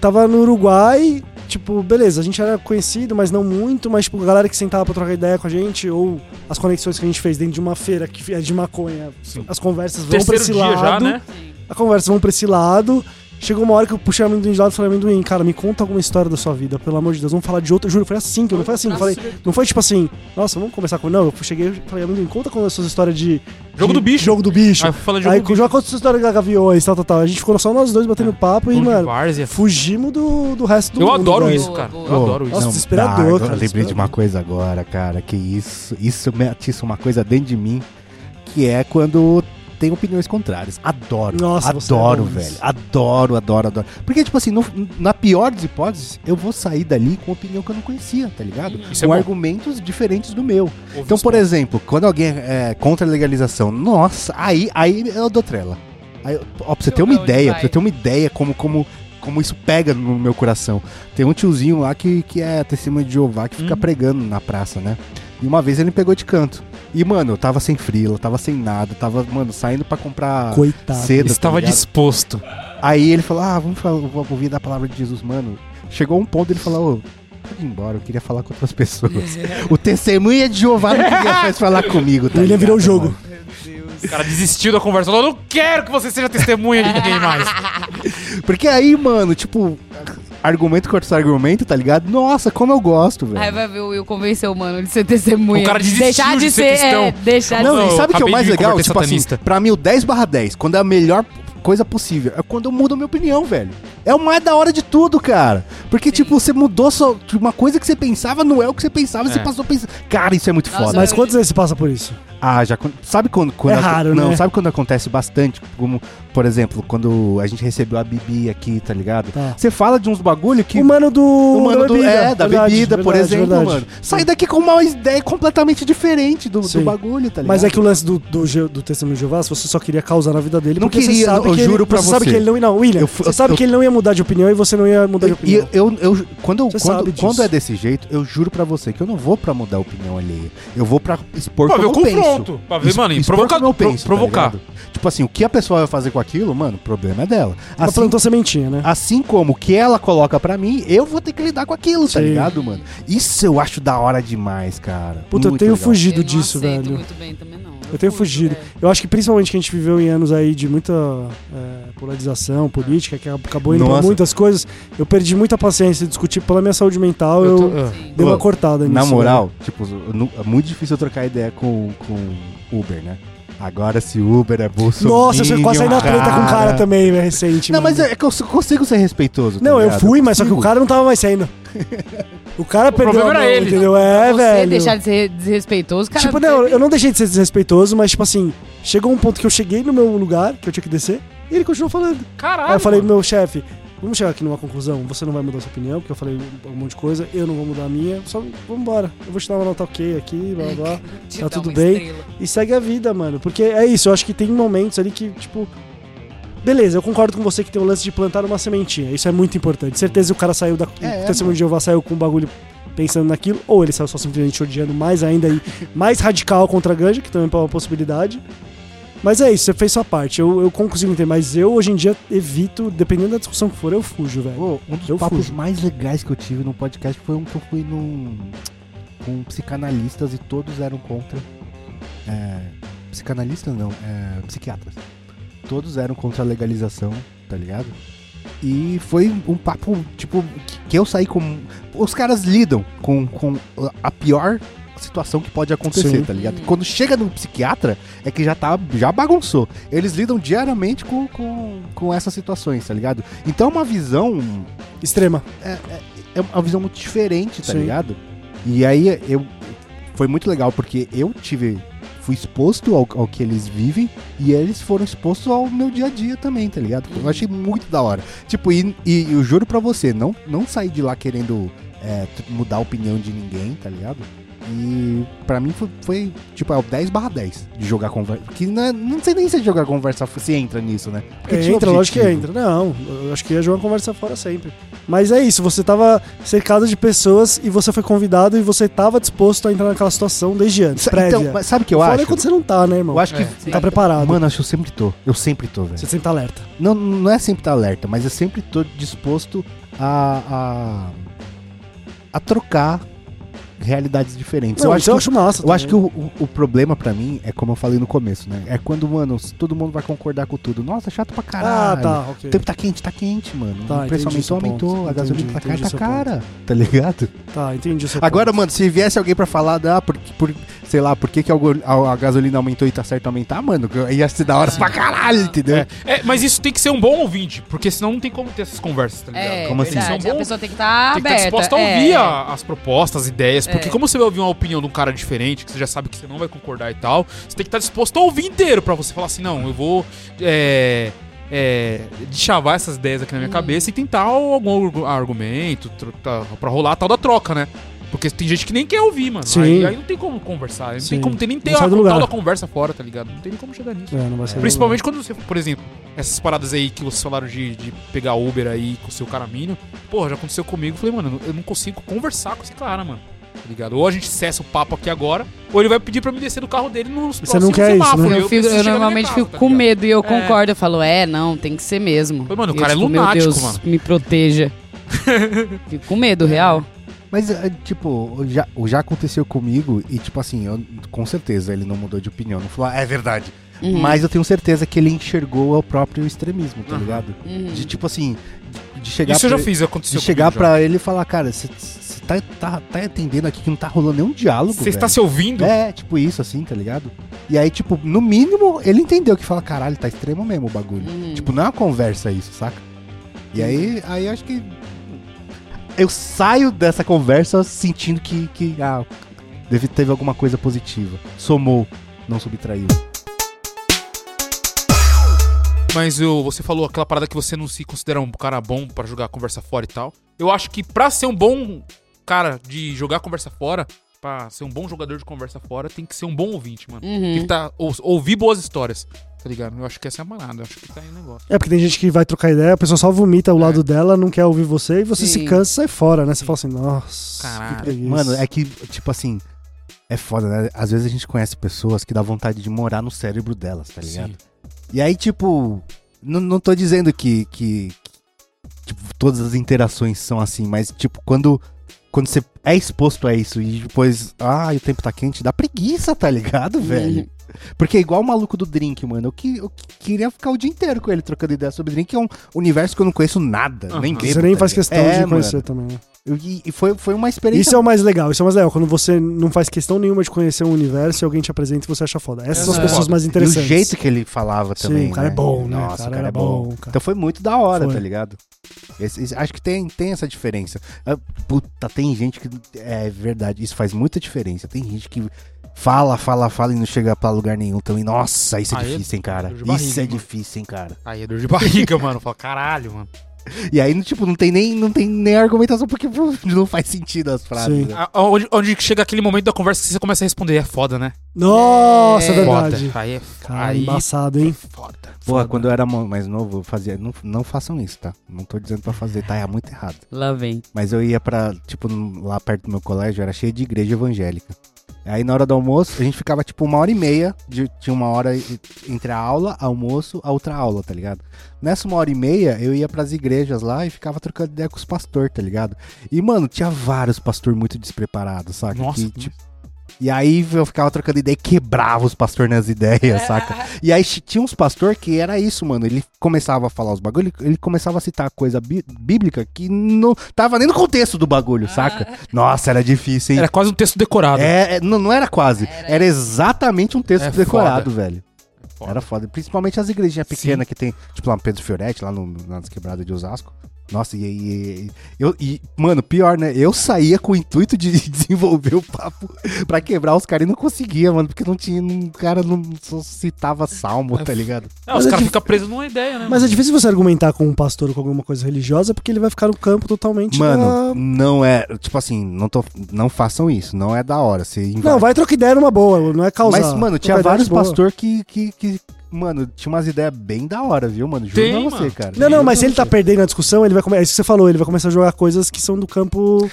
Speaker 3: tava no Uruguai, tipo, beleza, a gente era conhecido, mas não muito, mas tipo, a galera que sentava pra trocar ideia com a gente, ou as conexões que a gente fez dentro de uma feira que é de maconha,
Speaker 2: Sim.
Speaker 3: as conversas vão pra
Speaker 2: Terceiro
Speaker 3: esse
Speaker 2: dia
Speaker 3: lado.
Speaker 2: já, né?
Speaker 3: A conversa vão pra esse lado. Chegou uma hora que eu puxei o amendoim de lado e falei, amendoim, cara, me conta alguma história da sua vida, pelo amor de Deus, vamos falar de outra. Juro, foi assim, que eu não foi assim, eu falei, não foi tipo assim, nossa, vamos conversar com. Não, eu cheguei e falei, amendoim, conta com as suas histórias de.
Speaker 2: Jogo
Speaker 3: de-
Speaker 2: do bicho.
Speaker 3: Jogo do bicho.
Speaker 2: Aí fala de jogo
Speaker 3: Aí
Speaker 2: do bicho.
Speaker 3: joga conta a sua história de gaviões, tal, tal, tal. A gente ficou só nós dois batendo papo e, mano,
Speaker 2: várzea.
Speaker 3: fugimos do, do resto do
Speaker 2: Eu
Speaker 3: mundo.
Speaker 2: adoro
Speaker 3: velho.
Speaker 2: isso, cara. Eu adoro isso.
Speaker 3: Nossa,
Speaker 1: Não,
Speaker 3: desesperador,
Speaker 1: dá,
Speaker 3: cara,
Speaker 1: Eu lembrei de uma coisa agora, cara, que isso, isso me atiça uma coisa dentro de mim, que é quando tem opiniões contrárias. Adoro,
Speaker 3: Nossa, você
Speaker 1: adoro,
Speaker 3: é bom
Speaker 1: velho. Adoro, adoro, adoro. Porque, tipo assim, no- na pior das hipóteses, eu vou sair dali com opinião que eu não conhecia, tá ligado?
Speaker 2: Isso é
Speaker 1: com
Speaker 2: bom.
Speaker 1: argumentos diferentes do meu.
Speaker 2: Ouve
Speaker 1: Então, por
Speaker 2: pontos.
Speaker 1: exemplo, quando alguém é contra a legalização, nossa, aí, aí eu dou trela. Aí, ó, pra você ter uma ideia, pra você ter uma ideia como, como, como isso pega no meu coração. Tem um tiozinho lá que, que é testemunho de Jeová que fica
Speaker 2: Hum.
Speaker 1: pregando na praça, né? E uma vez ele me pegou de canto. E, mano, eu tava sem frila, tava sem nada, tava, mano, saindo pra comprar
Speaker 3: Coitado.
Speaker 1: seda.
Speaker 2: Ele
Speaker 1: tá
Speaker 2: estava
Speaker 1: ligado?
Speaker 2: disposto.
Speaker 1: Aí ele falou: Ah, vamos falar, vou ouvir da palavra de Jesus, mano. Chegou um ponto ele falou: Ô, pode ir embora, eu queria falar com outras pessoas. o testemunha de Jeová não queria mais falar comigo. Tá ligado,
Speaker 3: virou o jogo.
Speaker 1: mano?
Speaker 2: O cara desistiu da conversa. Falou, eu não quero que você seja testemunha de ninguém mais.
Speaker 1: Porque aí, mano, tipo, argumento contra argumento, tá ligado? Nossa, como eu gosto, velho.
Speaker 5: Aí vai ver o Will convenceu o mano de ser testemunha.
Speaker 2: O cara desistiu
Speaker 5: deixar
Speaker 2: de
Speaker 5: de
Speaker 2: ser
Speaker 5: ser, é, deixar de
Speaker 1: Não,
Speaker 2: Não,
Speaker 1: e sabe o que é o mais
Speaker 2: de
Speaker 1: legal? Tipo
Speaker 2: satanista.
Speaker 1: assim, pra mim o 10 barra 10, quando é a melhor coisa possível, é quando eu mudo a minha opinião, velho. É o mais da hora de tudo, cara. Porque, tipo, você mudou só, uma coisa que você pensava não é o que você pensava, você
Speaker 2: É.
Speaker 1: passou a pensar. Cara, isso é muito
Speaker 5: Nossa,
Speaker 1: foda.
Speaker 3: Mas quantas vezes você passa por isso?
Speaker 1: Ah, já. Sabe quando. quando
Speaker 3: É raro,
Speaker 1: Não,
Speaker 3: né?
Speaker 1: sabe quando acontece bastante? Como, por exemplo, quando a gente recebeu a Bibi aqui, tá ligado?
Speaker 3: Tá.
Speaker 1: Você fala de uns bagulho que.
Speaker 3: O mano do.
Speaker 1: o mano do, é, da
Speaker 3: Verdade,
Speaker 1: bebida, por
Speaker 3: verdade,
Speaker 1: exemplo,
Speaker 3: verdade.
Speaker 1: mano. Sai daqui com uma ideia completamente diferente do, do bagulho, tá ligado?
Speaker 3: Mas é que o lance do, do, do Testemunho de Jeová, se você só queria causar na vida dele,
Speaker 1: Não
Speaker 3: porque
Speaker 1: queria,
Speaker 3: sabe
Speaker 1: eu
Speaker 3: que ele,
Speaker 1: juro pra
Speaker 3: você sabe
Speaker 1: você.
Speaker 3: que ele não ia. Não, William,
Speaker 1: Eu
Speaker 3: você sabe
Speaker 1: eu-
Speaker 3: que ele não ia mudar de opinião e você não ia mudar de
Speaker 1: E
Speaker 3: opinião.
Speaker 1: eu, eu, eu- quando,
Speaker 3: Você
Speaker 1: quando,
Speaker 3: sabe disso.
Speaker 1: quando é desse jeito, eu juro pra você que eu não vou pra mudar a opinião alheia. Eu vou pra expor
Speaker 2: Pra ver
Speaker 1: como
Speaker 2: o
Speaker 1: eu
Speaker 2: confronto.
Speaker 1: penso.
Speaker 2: Pra ver, mano,
Speaker 1: eu
Speaker 2: pro-
Speaker 1: tá
Speaker 2: provocar.
Speaker 1: Tipo assim, o que a pessoa vai fazer com aquilo, mano, o problema é dela.
Speaker 3: Ela
Speaker 1: Assim,
Speaker 3: plantou sementinha, né?
Speaker 1: assim como o que ela coloca pra mim, eu vou ter que lidar com aquilo, tá
Speaker 3: Sim.
Speaker 1: ligado, mano? Isso eu acho da hora demais, cara.
Speaker 3: Puta, eu
Speaker 1: Muito
Speaker 3: tenho
Speaker 1: legal.
Speaker 3: fugido
Speaker 5: Eu não
Speaker 3: disso, velho.
Speaker 5: muito bem também, não.
Speaker 3: Eu tenho fugido.
Speaker 5: é.
Speaker 3: Eu acho que principalmente que a gente viveu em anos aí de muita é, polarização política, que acabou indo pra
Speaker 1: Nossa.
Speaker 3: muitas coisas, eu perdi muita paciência de discutir pela minha saúde mental, eu,
Speaker 2: Eu tô-.
Speaker 5: Sim.
Speaker 3: dei uma cortada nisso.
Speaker 1: Na
Speaker 3: velho.
Speaker 1: moral, tipo, eu nu- é muito difícil eu trocar ideia com, com Uber, né? Agora se Uber é Bolsonaro.
Speaker 3: Nossa, você quase saí na treta com um cara também, velho, recente.
Speaker 1: Não,
Speaker 3: mano.
Speaker 1: mas é que eu consigo ser respeitoso. tá
Speaker 3: Não, eu
Speaker 1: ligado?
Speaker 3: fui, mas só que o cara não tava mais saindo. O cara perdeu
Speaker 2: problema
Speaker 3: a
Speaker 2: era
Speaker 3: mão,
Speaker 2: ele.
Speaker 3: entendeu? É,
Speaker 5: Você
Speaker 3: velho.
Speaker 5: deixar de ser desrespeitoso, cara.
Speaker 3: Tipo, não, eu não deixei de ser desrespeitoso, mas tipo assim, chegou um ponto que eu cheguei no meu lugar, que eu tinha que descer, e ele continuou falando.
Speaker 2: Caralho.
Speaker 3: Aí eu falei
Speaker 2: mano.
Speaker 3: pro meu chefe, vamos chegar aqui numa conclusão, você não vai mudar sua opinião, porque eu falei um monte de coisa, eu não vou mudar a minha, só vamos embora. Eu vou te dar uma nota ok aqui, blá blá tá tudo bem.
Speaker 5: estrela.
Speaker 3: E segue a vida, mano. Porque é isso, eu acho que tem momentos ali que, tipo. Beleza, eu concordo com você que tem o lance de plantar uma sementinha. Isso é muito importante. Certeza que o cara saiu da.
Speaker 1: É,
Speaker 3: o testemunho de Jeová saiu com um bagulho pensando naquilo, ou ele saiu só simplesmente odiando mais ainda e mais radical contra a ganja, que também é uma possibilidade. Mas é isso, você fez sua parte. Eu, eu consigo entender, mas eu hoje em dia evito, dependendo da discussão que for, eu fujo, velho.
Speaker 1: Um dos
Speaker 3: Eu
Speaker 1: papos
Speaker 3: fujo.
Speaker 1: mais legais que eu tive no podcast foi um que eu fui num. com psicanalistas e todos eram contra. É, psicanalistas não, é, psiquiatras. Todos eram contra a legalização, tá ligado? E foi um papo, tipo, que- que eu saí com. Os caras lidam com, com a pior situação que pode acontecer,
Speaker 3: Sim.
Speaker 1: tá ligado? Quando chega no psiquiatra, é que já tá. já bagunçou. Eles lidam diariamente com, com, com essas situações, tá ligado? Então é uma visão
Speaker 3: Extrema.
Speaker 1: é uma visão muito diferente, tá
Speaker 3: Sim.
Speaker 1: ligado? E aí eu foi muito legal porque eu tive fui exposto ao, ao que eles vivem e eles foram expostos ao meu dia a dia também, tá ligado? Eu achei muito da hora. Tipo, e, e eu juro pra você, não não saí de lá querendo é, mudar a opinião de ninguém, tá ligado? E pra mim foi, foi, tipo, é o 10 barra 10 de jogar conversa. Que não, é- não sei nem se é jogar conversa se entra nisso, né? Porque tinha
Speaker 3: entra, lógico que entra. Não, eu acho que ia jogar conversa fora sempre. Mas é isso, você tava cercado de pessoas e você foi convidado e você tava disposto a entrar naquela situação desde antes,
Speaker 1: Sa-
Speaker 3: prévia.
Speaker 1: Então, mas sabe o que eu
Speaker 3: Fora
Speaker 1: acho?
Speaker 3: quando você não tá, né, irmão?
Speaker 1: Eu acho que
Speaker 2: É,
Speaker 3: Você tá preparado.
Speaker 1: Mano, acho que eu sempre tô. Eu sempre tô, velho.
Speaker 3: Você sempre tá alerta.
Speaker 1: Não, não é sempre estar alerta, mas eu sempre tô disposto a. a, a trocar realidades diferentes.
Speaker 3: Não,
Speaker 1: eu
Speaker 3: isso eu
Speaker 1: acho
Speaker 3: acho massa.
Speaker 1: Eu acho que o, o, o problema pra mim é como eu falei no começo, né? É quando, mano, todo mundo vai concordar com tudo. Nossa, chato pra
Speaker 3: Ah,
Speaker 1: caralho.
Speaker 3: tá, ok.
Speaker 1: O tempo tá quente, tá quente, mano.
Speaker 3: Tá,
Speaker 1: o preço aumentou, aumentou.
Speaker 3: ponto.
Speaker 1: A gasolina
Speaker 3: Entendi,
Speaker 1: tá cara, tá cara. Tá ligado?
Speaker 3: Tá, entendi
Speaker 1: Agora,
Speaker 3: ponto.
Speaker 1: mano, se viesse alguém pra falar, ah, por, por, sei lá, por que, que a, a- a gasolina aumentou e tá certo aumentar, mano, ia ser da hora pra caralho, entendeu?
Speaker 2: É, é, mas isso tem que ser um bom ouvinte, porque senão não tem como ter essas conversas, tá ligado?
Speaker 5: É,
Speaker 1: Como assim?
Speaker 5: verdade.
Speaker 2: São
Speaker 5: A pessoa tem que estar
Speaker 2: Tem que estar
Speaker 5: aberta.
Speaker 2: disposto a
Speaker 5: é.
Speaker 2: ouvir a- as propostas, as ideias. Porque
Speaker 5: É.
Speaker 2: como você vai ouvir uma opinião de um cara diferente, que você já sabe que você não vai concordar e tal, você tem que estar disposto a ouvir inteiro pra você falar assim, não, eu vou é, é, chavar essas ideias aqui na minha
Speaker 5: Uhum.
Speaker 2: cabeça e tentar algum argu- argumento tá, pra rolar a tal da troca, né? Porque tem gente que nem quer ouvir, mano.
Speaker 3: Sim.
Speaker 2: Aí, aí não tem como conversar. Não
Speaker 3: Sim.
Speaker 2: tem como ter nem ter a tal da conversa fora, tá ligado? Não tem nem como chegar nisso.
Speaker 3: É, não vai ser
Speaker 2: Principalmente quando você, por exemplo, essas paradas aí que vocês falaram de, de pegar Uber aí com o seu caramino, porra, já aconteceu comigo. Falei, mano, eu não consigo conversar com esse cara, mano. Tá ligado? Ou a gente cessa o papo aqui agora, ou ele vai pedir pra me descer do carro dele nos
Speaker 3: Você não quer isso, né?
Speaker 5: Eu, fico- eu normalmente
Speaker 2: casa,
Speaker 5: fico
Speaker 2: tá
Speaker 5: com
Speaker 2: ligado?
Speaker 5: medo e eu
Speaker 2: É.
Speaker 5: concordo. Eu falo, é, não, tem que ser mesmo.
Speaker 2: Mas, mano, o
Speaker 5: E eu,
Speaker 2: cara é lunático,
Speaker 5: meu Deus,
Speaker 2: mano.
Speaker 5: Me proteja. fico com medo, real.
Speaker 1: Mas, é, tipo, já, já aconteceu comigo e, tipo assim, eu- com certeza ele não mudou de opinião. Não falou, ah, é verdade.
Speaker 5: Uhum.
Speaker 1: Mas eu tenho certeza que ele enxergou o próprio extremismo, tá ligado?
Speaker 5: Uhum.
Speaker 1: De, tipo assim, de, de chegar
Speaker 2: Isso eu já
Speaker 1: pra-
Speaker 2: fiz, aconteceu
Speaker 1: De chegar
Speaker 2: comigo já.
Speaker 1: pra ele e falar, cara, você tá, tá, tá entendendo aqui que não tá rolando nenhum diálogo,
Speaker 2: Você está se ouvindo?
Speaker 1: É, tipo isso, assim, tá ligado? E aí, tipo, no mínimo, ele entendeu que fala, caralho, tá extremo mesmo o bagulho.
Speaker 5: Uhum.
Speaker 1: Tipo, não é uma conversa isso, saca? E aí, aí eu acho que. Eu saio dessa conversa sentindo que, que ah, deve, teve alguma coisa positiva. Somou, não subtraiu.
Speaker 2: Mas eu, você falou aquela parada que você não se considera um cara bom pra jogar conversa fora e tal. Eu acho que pra ser um bom cara de jogar conversa fora, pra ser um bom jogador de conversa fora, tem que ser um bom ouvinte, mano.
Speaker 5: Uhum.
Speaker 2: Tem que tá, ou- ouvir boas histórias, tá ligado? Eu acho que essa é a manada, eu acho que tá aí o negócio.
Speaker 3: É, porque tem gente que vai trocar ideia, a pessoa só vomita o lado dela, não quer ouvir você, e você
Speaker 5: Sim.
Speaker 3: se cansa e sai fora, né? Você fala assim, nossa,
Speaker 2: Caralho.
Speaker 1: Mano, é que, tipo assim, é foda, né? Às vezes a gente conhece pessoas que dá vontade de morar no cérebro delas, tá ligado?
Speaker 2: Sim.
Speaker 1: E aí, tipo, não, não tô dizendo que, que, que, tipo, todas as interações são assim, mas, tipo, quando, quando você é exposto a isso e depois, ah, o tempo tá quente, dá preguiça, tá ligado, velho? Porque é igual o maluco do drink, mano. Eu, que, eu que- queria ficar o dia inteiro com ele trocando ideia sobre drink, que é um universo que eu não conheço nada,
Speaker 2: Aham.
Speaker 1: nem
Speaker 2: Você
Speaker 1: bebo,
Speaker 3: Você nem
Speaker 1: tá
Speaker 3: faz
Speaker 1: ligado?
Speaker 3: questão
Speaker 1: É,
Speaker 3: de conhecer
Speaker 1: mano.
Speaker 3: também.
Speaker 1: E, foi, foi uma experiência
Speaker 3: Isso é o mais legal, isso é o mais legal. Quando você não faz questão nenhuma de conhecer um universo e alguém te apresenta e você acha foda. Essas são as pessoas mais
Speaker 1: E o
Speaker 3: interessantes.
Speaker 1: jeito que ele falava
Speaker 3: Sim,
Speaker 1: também.
Speaker 3: o cara
Speaker 1: né?
Speaker 3: é bom, né?
Speaker 1: Nossa,
Speaker 3: O cara era bom, cara.
Speaker 1: Então foi muito da hora,
Speaker 3: Foi.
Speaker 1: tá ligado? Esse- esse- acho que tem, tem essa diferença. Ah, Puta, tem gente que. É verdade, isso faz muita diferença. Tem gente que fala, fala, fala e não chega pra lugar nenhum também. Nossa, isso é
Speaker 2: Ah, é
Speaker 1: difícil, hein, cara?
Speaker 2: barriga,
Speaker 1: isso é
Speaker 2: mano.
Speaker 1: difícil, hein, cara?
Speaker 2: Aí é dor de barriga, mano. Fala, caralho, mano.
Speaker 1: E aí, tipo, não tem nem, não tem nem argumentação porque não faz sentido as frases.
Speaker 3: Sim.
Speaker 1: né?
Speaker 2: A- Onde, onde chega aquele momento da conversa que você começa a responder, é foda, né?
Speaker 3: Nossa, é
Speaker 5: É.
Speaker 3: verdade.
Speaker 2: Foda. Aí é
Speaker 3: Cara,
Speaker 2: aí
Speaker 3: embaçado, hein?
Speaker 2: foda.
Speaker 1: Pô,
Speaker 3: Foda.
Speaker 1: quando eu era mais novo, eu fazia. Não, não façam isso, tá? Não tô dizendo pra fazer, tá? É muito errado.
Speaker 5: Lá vem.
Speaker 1: Mas eu ia pra, tipo, lá perto do meu colégio, era cheio de igreja evangélica. Aí na hora do almoço, a gente ficava tipo uma hora e meia, de- tinha uma hora entre a aula, almoço, a outra aula, tá ligado? Nessa uma hora e meia, eu ia pras igrejas lá e ficava trocando ideia com os pastores, tá ligado? E, mano, tinha vários pastores muito despreparados, saca?
Speaker 2: Nossa,
Speaker 1: Que, tipo, e aí eu ficava trocando ideia e quebrava os pastores nas ideias, saca? E aí tinha uns pastor que era isso, mano. Ele começava a falar os bagulho, ele, ele começava a citar coisa bí- bíblica que não tava nem no contexto do bagulho, saca? Nossa, era difícil, hein?
Speaker 2: Era quase um texto decorado.
Speaker 1: É, é, não, não era quase.
Speaker 5: Era.
Speaker 1: Era, exatamente um texto
Speaker 2: É
Speaker 1: decorado,
Speaker 2: foda.
Speaker 1: velho.
Speaker 2: Foda.
Speaker 1: Era foda. Principalmente as igrejinhas pequenas que tem, tipo lá no Pedro Fioretti, lá no, nas quebradas de Osasco. Nossa, e, e, e- eu, e, mano, pior, né? Eu saía com o intuito de desenvolver o papo pra quebrar os caras e não conseguia, mano, porque não tinha. Um cara não citava salmo, tá ligado?
Speaker 2: É, os
Speaker 3: é
Speaker 2: caras ficam presos numa ideia, né?
Speaker 3: Mas é difícil você argumentar com um pastor ou com alguma coisa religiosa porque ele vai ficar no campo totalmente.
Speaker 1: Mano,
Speaker 3: na-
Speaker 1: não é. Tipo assim, não, tô, não façam isso, não é da hora. Você invade.
Speaker 3: Não, vai trocar ideia numa boa, não é causar.
Speaker 1: Mas, mano, tinha vários
Speaker 3: de boa.
Speaker 1: pastor que, que, que, mano, tinha umas ideias bem da hora, viu, mano? Juro
Speaker 2: Tem,
Speaker 1: pra você,
Speaker 2: mano.
Speaker 1: cara.
Speaker 3: Não, não, mas se ele tá perdendo a discussão, ele vai começar. É isso que você falou, ele vai começar a jogar coisas que são do campo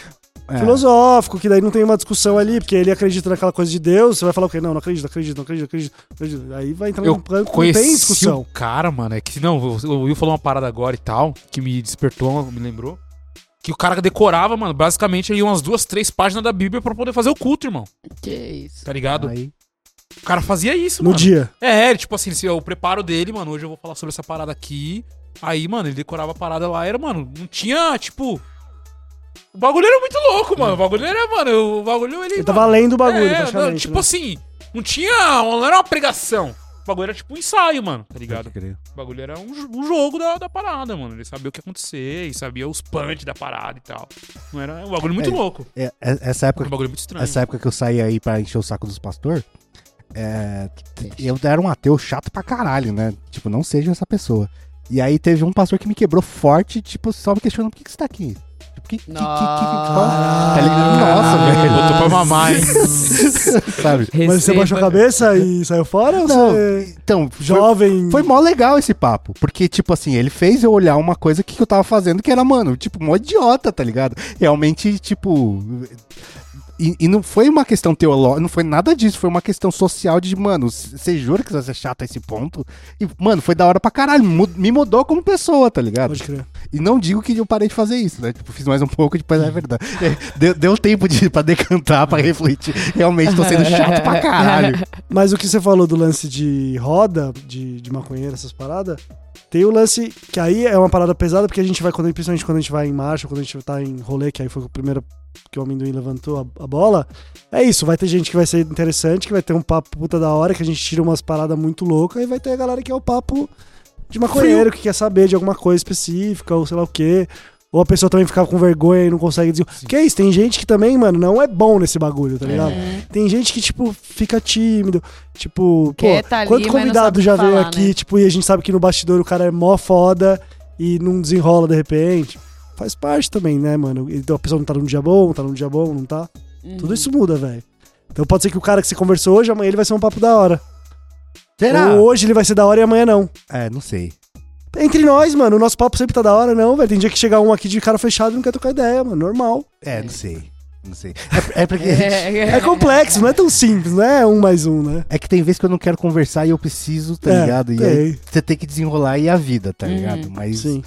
Speaker 1: É.
Speaker 3: filosófico, que daí não tem uma discussão ali, porque ele acredita naquela coisa de Deus, você vai falar o quê? Não, não acredito, não acredito, não acredito, não acredito. não acredito. Aí vai entrar
Speaker 2: Eu
Speaker 3: num campo que não tem discussão.
Speaker 2: o cara, mano. É que não, o o Will falou uma parada agora e tal, que me despertou, me lembrou. Que o cara decorava, mano, basicamente ali umas duas, três páginas da Bíblia pra poder fazer o culto, irmão.
Speaker 5: Que isso.
Speaker 2: Tá ligado?
Speaker 1: Aí,
Speaker 2: O cara fazia isso,
Speaker 3: No
Speaker 2: mano.
Speaker 3: dia.
Speaker 2: É, tipo assim, se- o preparo dele, mano, hoje eu vou falar sobre essa parada aqui. Aí, mano, ele decorava a parada lá, era, mano, não tinha, tipo. O bagulho era muito louco, mano. O bagulho era, mano, o bagulho ele.
Speaker 3: Ele tava lendo o bagulho,
Speaker 2: é, não, tipo
Speaker 3: né?
Speaker 2: assim, não tinha. Não era uma pregação. O bagulho era tipo um ensaio, mano, tá ligado? O bagulho era um, um jogo da, da parada, mano. Ele sabia o que ia acontecer e sabia os punch da parada e tal. Não era um bagulho muito
Speaker 1: É,
Speaker 2: louco.
Speaker 1: É, é- essa época
Speaker 2: Um bagulho muito estranho.
Speaker 1: Essa época que eu saí aí pra encher o saco dos pastor, é, eu era um ateu chato pra caralho, né? Tipo, não seja essa pessoa. E aí teve um pastor que me quebrou forte, tipo, só me questionando por que, que você tá aqui? Tipo, que, que, que, que, que,
Speaker 5: Nossa.
Speaker 1: tá? Nossa, velho.
Speaker 2: Botou pra mamar, hein?
Speaker 1: Sabe?
Speaker 3: Mas você baixou a cabeça e saiu fora? ou
Speaker 1: Não,
Speaker 3: você...
Speaker 1: então, foi,
Speaker 3: Jovem.
Speaker 1: foi mó legal esse papo. Porque, tipo assim, ele fez eu olhar uma coisa que eu tava fazendo que era, mano, tipo, mó idiota, tá ligado? Realmente, tipo. E, e não foi uma questão teológica, não foi nada disso, foi uma questão social de, mano, você jura que você é chato a esse ponto? E, mano, foi da hora pra caralho, me mudou como pessoa, tá ligado?
Speaker 3: Pode crer.
Speaker 1: E não digo que eu parei de fazer isso, né? Tipo, fiz mais um pouco, depois é verdade. É, Deu, deu tempo de, pra decantar, pra refletir. Realmente tô sendo chato pra caralho.
Speaker 3: Mas o que você falou do lance de roda, de, de maconheiro, essas paradas, tem o lance que aí é uma parada pesada, porque a gente vai, quando, principalmente quando a gente vai em marcha, quando a gente tá em rolê, que aí foi o primeiro que o amendoim levantou a, a bola. É isso, vai ter gente que vai ser interessante, que vai ter um papo puta da hora, que a gente tira umas paradas muito loucas, e vai ter a galera que é o papo de maconheiro, que quer saber de alguma coisa específica, ou sei lá o quê. Ou a pessoa também ficar com vergonha e não consegue dizer. Que é isso, tem gente que também, mano, não é bom nesse bagulho, tá ligado? Tem gente que, tipo, fica tímido. Tipo,
Speaker 5: Quer
Speaker 3: pô,
Speaker 5: tá ali,
Speaker 3: quanto convidado já
Speaker 5: que
Speaker 3: veio
Speaker 5: falar,
Speaker 3: aqui,
Speaker 5: né?
Speaker 3: tipo, e a gente sabe que no bastidor o cara é mó foda e não desenrola de repente. Faz parte também, né, mano? Então a pessoa não tá num dia bom, tá num dia bom, não tá.
Speaker 5: Uhum.
Speaker 3: Tudo isso muda, velho. Então pode ser que o cara que você conversou hoje, amanhã ele vai ser um papo da hora.
Speaker 1: Será?
Speaker 3: Ou hoje ele vai ser da hora e amanhã não.
Speaker 1: É, não sei.
Speaker 3: Entre nós, mano, o nosso papo sempre tá da hora, não, velho. Tem dia que chega um aqui de cara fechado e não quer trocar ideia, mano. Normal.
Speaker 1: É, não sei. Não sei. É, é porque.
Speaker 3: É complexo, não é tão simples, não é um mais um, né?
Speaker 1: É que tem vezes que eu não quero conversar e eu preciso, tá
Speaker 3: É,
Speaker 1: ligado? E
Speaker 3: tem.
Speaker 1: aí você tem que desenrolar aí a vida, tá
Speaker 5: Uhum.
Speaker 1: ligado? Mas
Speaker 3: Sim.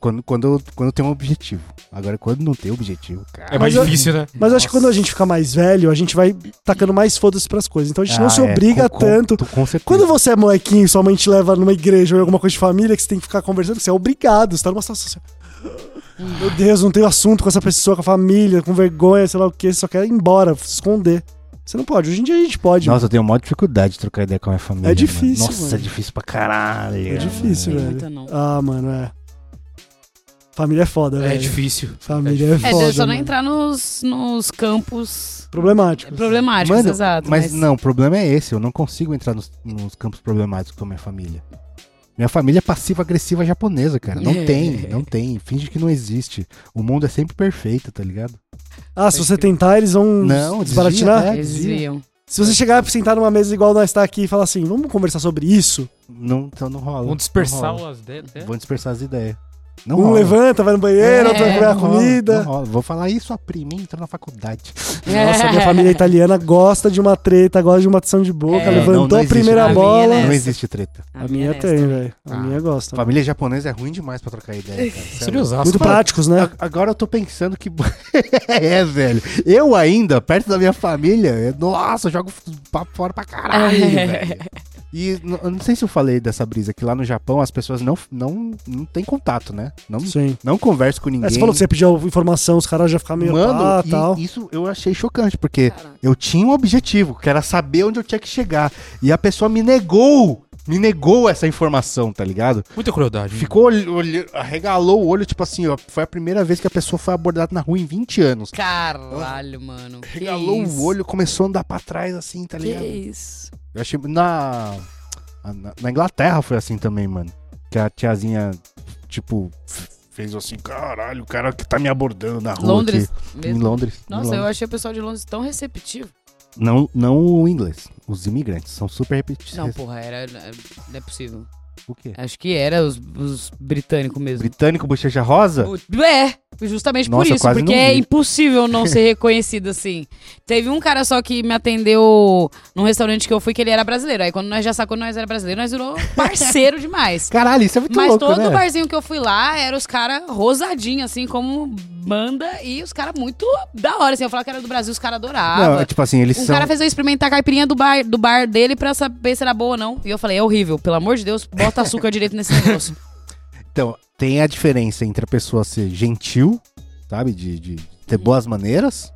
Speaker 1: Quando, quando, eu, quando eu tenho um objetivo. Agora, quando não tem objetivo, cara.
Speaker 2: É mais
Speaker 3: Mas eu-
Speaker 2: difícil, né?
Speaker 3: Mas eu acho que quando a gente fica mais velho, a gente vai tacando mais foda-se pras coisas. Então a gente não
Speaker 1: Ah,
Speaker 3: se
Speaker 1: é,
Speaker 3: obriga
Speaker 1: com- com-
Speaker 3: tanto.
Speaker 1: Com certeza.
Speaker 3: Quando você é molequinho, sua mãe te leva numa igreja ou em alguma coisa de família que você tem que ficar conversando, você é obrigado. Você tá numa situação assim. Meu Deus, não tenho assunto com essa pessoa, com a família, com vergonha, sei lá o que, você só quer ir embora, se esconder. Você não pode. Hoje em dia a gente pode.
Speaker 1: Nossa, eu tenho maior dificuldade de trocar ideia com a minha família.
Speaker 3: É difícil,
Speaker 1: mano. Nossa,
Speaker 3: mano.
Speaker 1: é difícil pra caralho.
Speaker 3: é difícil,
Speaker 5: Não,
Speaker 3: velho.
Speaker 5: não.
Speaker 3: Ah, mano, é. Família é foda,
Speaker 2: É
Speaker 3: velho.
Speaker 2: difícil.
Speaker 3: Família é,
Speaker 5: É,
Speaker 3: foda.
Speaker 5: deixa só não entrar nos, nos campos
Speaker 3: Problemático.
Speaker 5: problemáticos,
Speaker 1: Mano,
Speaker 5: exato.
Speaker 1: Mas, não, o problema é esse. Eu não consigo entrar nos, nos campos problemáticos com a minha família. Minha família é passiva-agressiva japonesa, cara. Não
Speaker 5: É.
Speaker 1: tem, não tem. Finge que não existe. O mundo é sempre perfeito, tá ligado?
Speaker 3: Ah, se você tentar, eles vão
Speaker 1: Não,
Speaker 3: desbaratinar?
Speaker 1: desvia, é.
Speaker 5: Eles desviam.
Speaker 3: Se você chegar e sentar numa mesa igual nós tá aqui e falar assim, vamos conversar sobre isso?
Speaker 1: Não, então não rola.
Speaker 2: Vão dispersar
Speaker 1: Não rola.
Speaker 2: as ideias. né?
Speaker 1: Vão dispersar as ideias. Não
Speaker 3: um
Speaker 1: rola.
Speaker 3: levanta, vai no banheiro, outro vai
Speaker 5: É,
Speaker 3: comer a comida.
Speaker 1: não rola. Vou falar isso, a prima entra na faculdade.
Speaker 3: Nossa, minha família italiana gosta de uma treta, gosta de uma ação de boca,
Speaker 5: É.
Speaker 3: levantou
Speaker 1: Não, não
Speaker 3: a primeira
Speaker 1: treta.
Speaker 3: bola.
Speaker 5: A minha,
Speaker 1: Não existe treta.
Speaker 3: A minha
Speaker 5: é
Speaker 3: tem, velho. A
Speaker 1: Ah.
Speaker 3: minha gosta.
Speaker 1: Família japonesa é ruim demais pra trocar ideia, cara.
Speaker 2: Seriosaço.
Speaker 3: Muito
Speaker 2: mano.
Speaker 3: práticos, né?
Speaker 1: A- Agora eu tô pensando que. é, velho. Eu ainda, perto da minha família, eu- nossa, eu jogo papo fora pra caralho, velho. E eu não sei se eu falei dessa brisa, que lá no Japão as pessoas não, não, não têm contato, né? Não,
Speaker 3: Sim.
Speaker 1: não conversam com ninguém.
Speaker 3: É, você falou que você pediu informação, os caras já ficam meio
Speaker 1: Mano,
Speaker 3: pá,
Speaker 1: e
Speaker 3: tal.
Speaker 1: isso eu achei chocante, porque
Speaker 5: Caraca.
Speaker 1: eu tinha um objetivo, que era saber onde eu tinha que chegar. E a pessoa me negou, me negou essa informação, tá ligado?
Speaker 2: Muita crueldade.
Speaker 1: Ficou, olh- olh- arregalou o olho, tipo assim, ó, foi a primeira vez que a pessoa foi abordada na rua em 20 anos.
Speaker 5: Caralho, mano. Que
Speaker 1: Regalou
Speaker 5: isso?
Speaker 1: o olho, começou a andar pra trás assim, tá
Speaker 5: Que
Speaker 1: ligado?
Speaker 5: isso?
Speaker 1: Eu achei. Na, na. na Inglaterra foi assim também, mano. Que a tiazinha, tipo, fez assim, caralho, o cara que tá me abordando na rua.
Speaker 5: Londres
Speaker 1: aqui." Em? Londres. em
Speaker 5: Nossa, eu
Speaker 1: Londres.
Speaker 5: achei o pessoal de Londres tão receptivo.
Speaker 1: Não, não o inglês. Os imigrantes são super repetitivos.
Speaker 5: Não, porra, era. Não é possível.
Speaker 1: O quê?
Speaker 5: Acho que era os, os britânicos mesmo.
Speaker 1: Britânico bochecha rosa?
Speaker 5: O- É, Justamente
Speaker 1: Nossa,
Speaker 5: por isso, porque é impossível não ser reconhecido assim. Teve um cara só que me atendeu num restaurante que eu fui que ele era brasileiro. Aí quando nós já sacou que nós era brasileiro, nós virou parceiro demais.
Speaker 1: Caralho, isso é muito
Speaker 5: Mas
Speaker 1: louco,
Speaker 5: todo
Speaker 1: né?
Speaker 5: barzinho que eu fui lá, era os caras rosadinhos, assim, como banda, e os caras muito da hora, assim. Eu falava que era do Brasil, os caras adoravam.
Speaker 1: Não, é tipo assim, eles
Speaker 5: Um
Speaker 1: são...
Speaker 5: cara fez eu experimentar a caipirinha do bar, do bar dele pra saber se era boa ou não. E eu falei, é horrível, pelo amor de Deus, bota açúcar direito nesse negócio.
Speaker 1: Então, tem a diferença entre a pessoa ser gentil, sabe? De, de ter boas maneiras.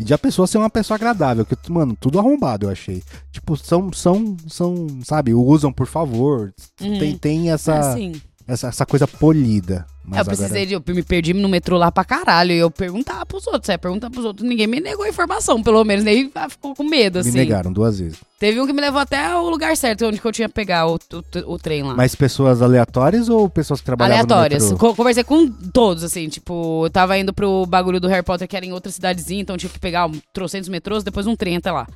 Speaker 1: E de a pessoa ser uma pessoa agradável. Que, mano, tudo arrombado, eu achei. Tipo, são, são, são sabe? Usam, por favor.
Speaker 5: Uhum.
Speaker 1: Tem, tem essa,
Speaker 5: Assim.
Speaker 1: Essa, essa coisa polida.
Speaker 5: Eu precisei de. Eu me perdi no metrô lá pra caralho. E eu perguntava pros outros. É, perguntar pros outros. Ninguém me negou a informação, pelo menos. Nem ficou com medo,
Speaker 1: agora me
Speaker 5: assim.
Speaker 1: negaram duas vezes.
Speaker 5: Teve um que me levou até o lugar certo, onde que eu tinha que pegar o, o, o trem lá.
Speaker 1: Mas pessoas aleatórias ou pessoas que trabalhavam
Speaker 5: Aleatórias. Conversei com todos, assim, tipo, eu tava indo pro bagulho do Harry Potter, que era em outra cidadezinha, então eu tive que pegar um, trocentos metrôs, depois um trem até lá.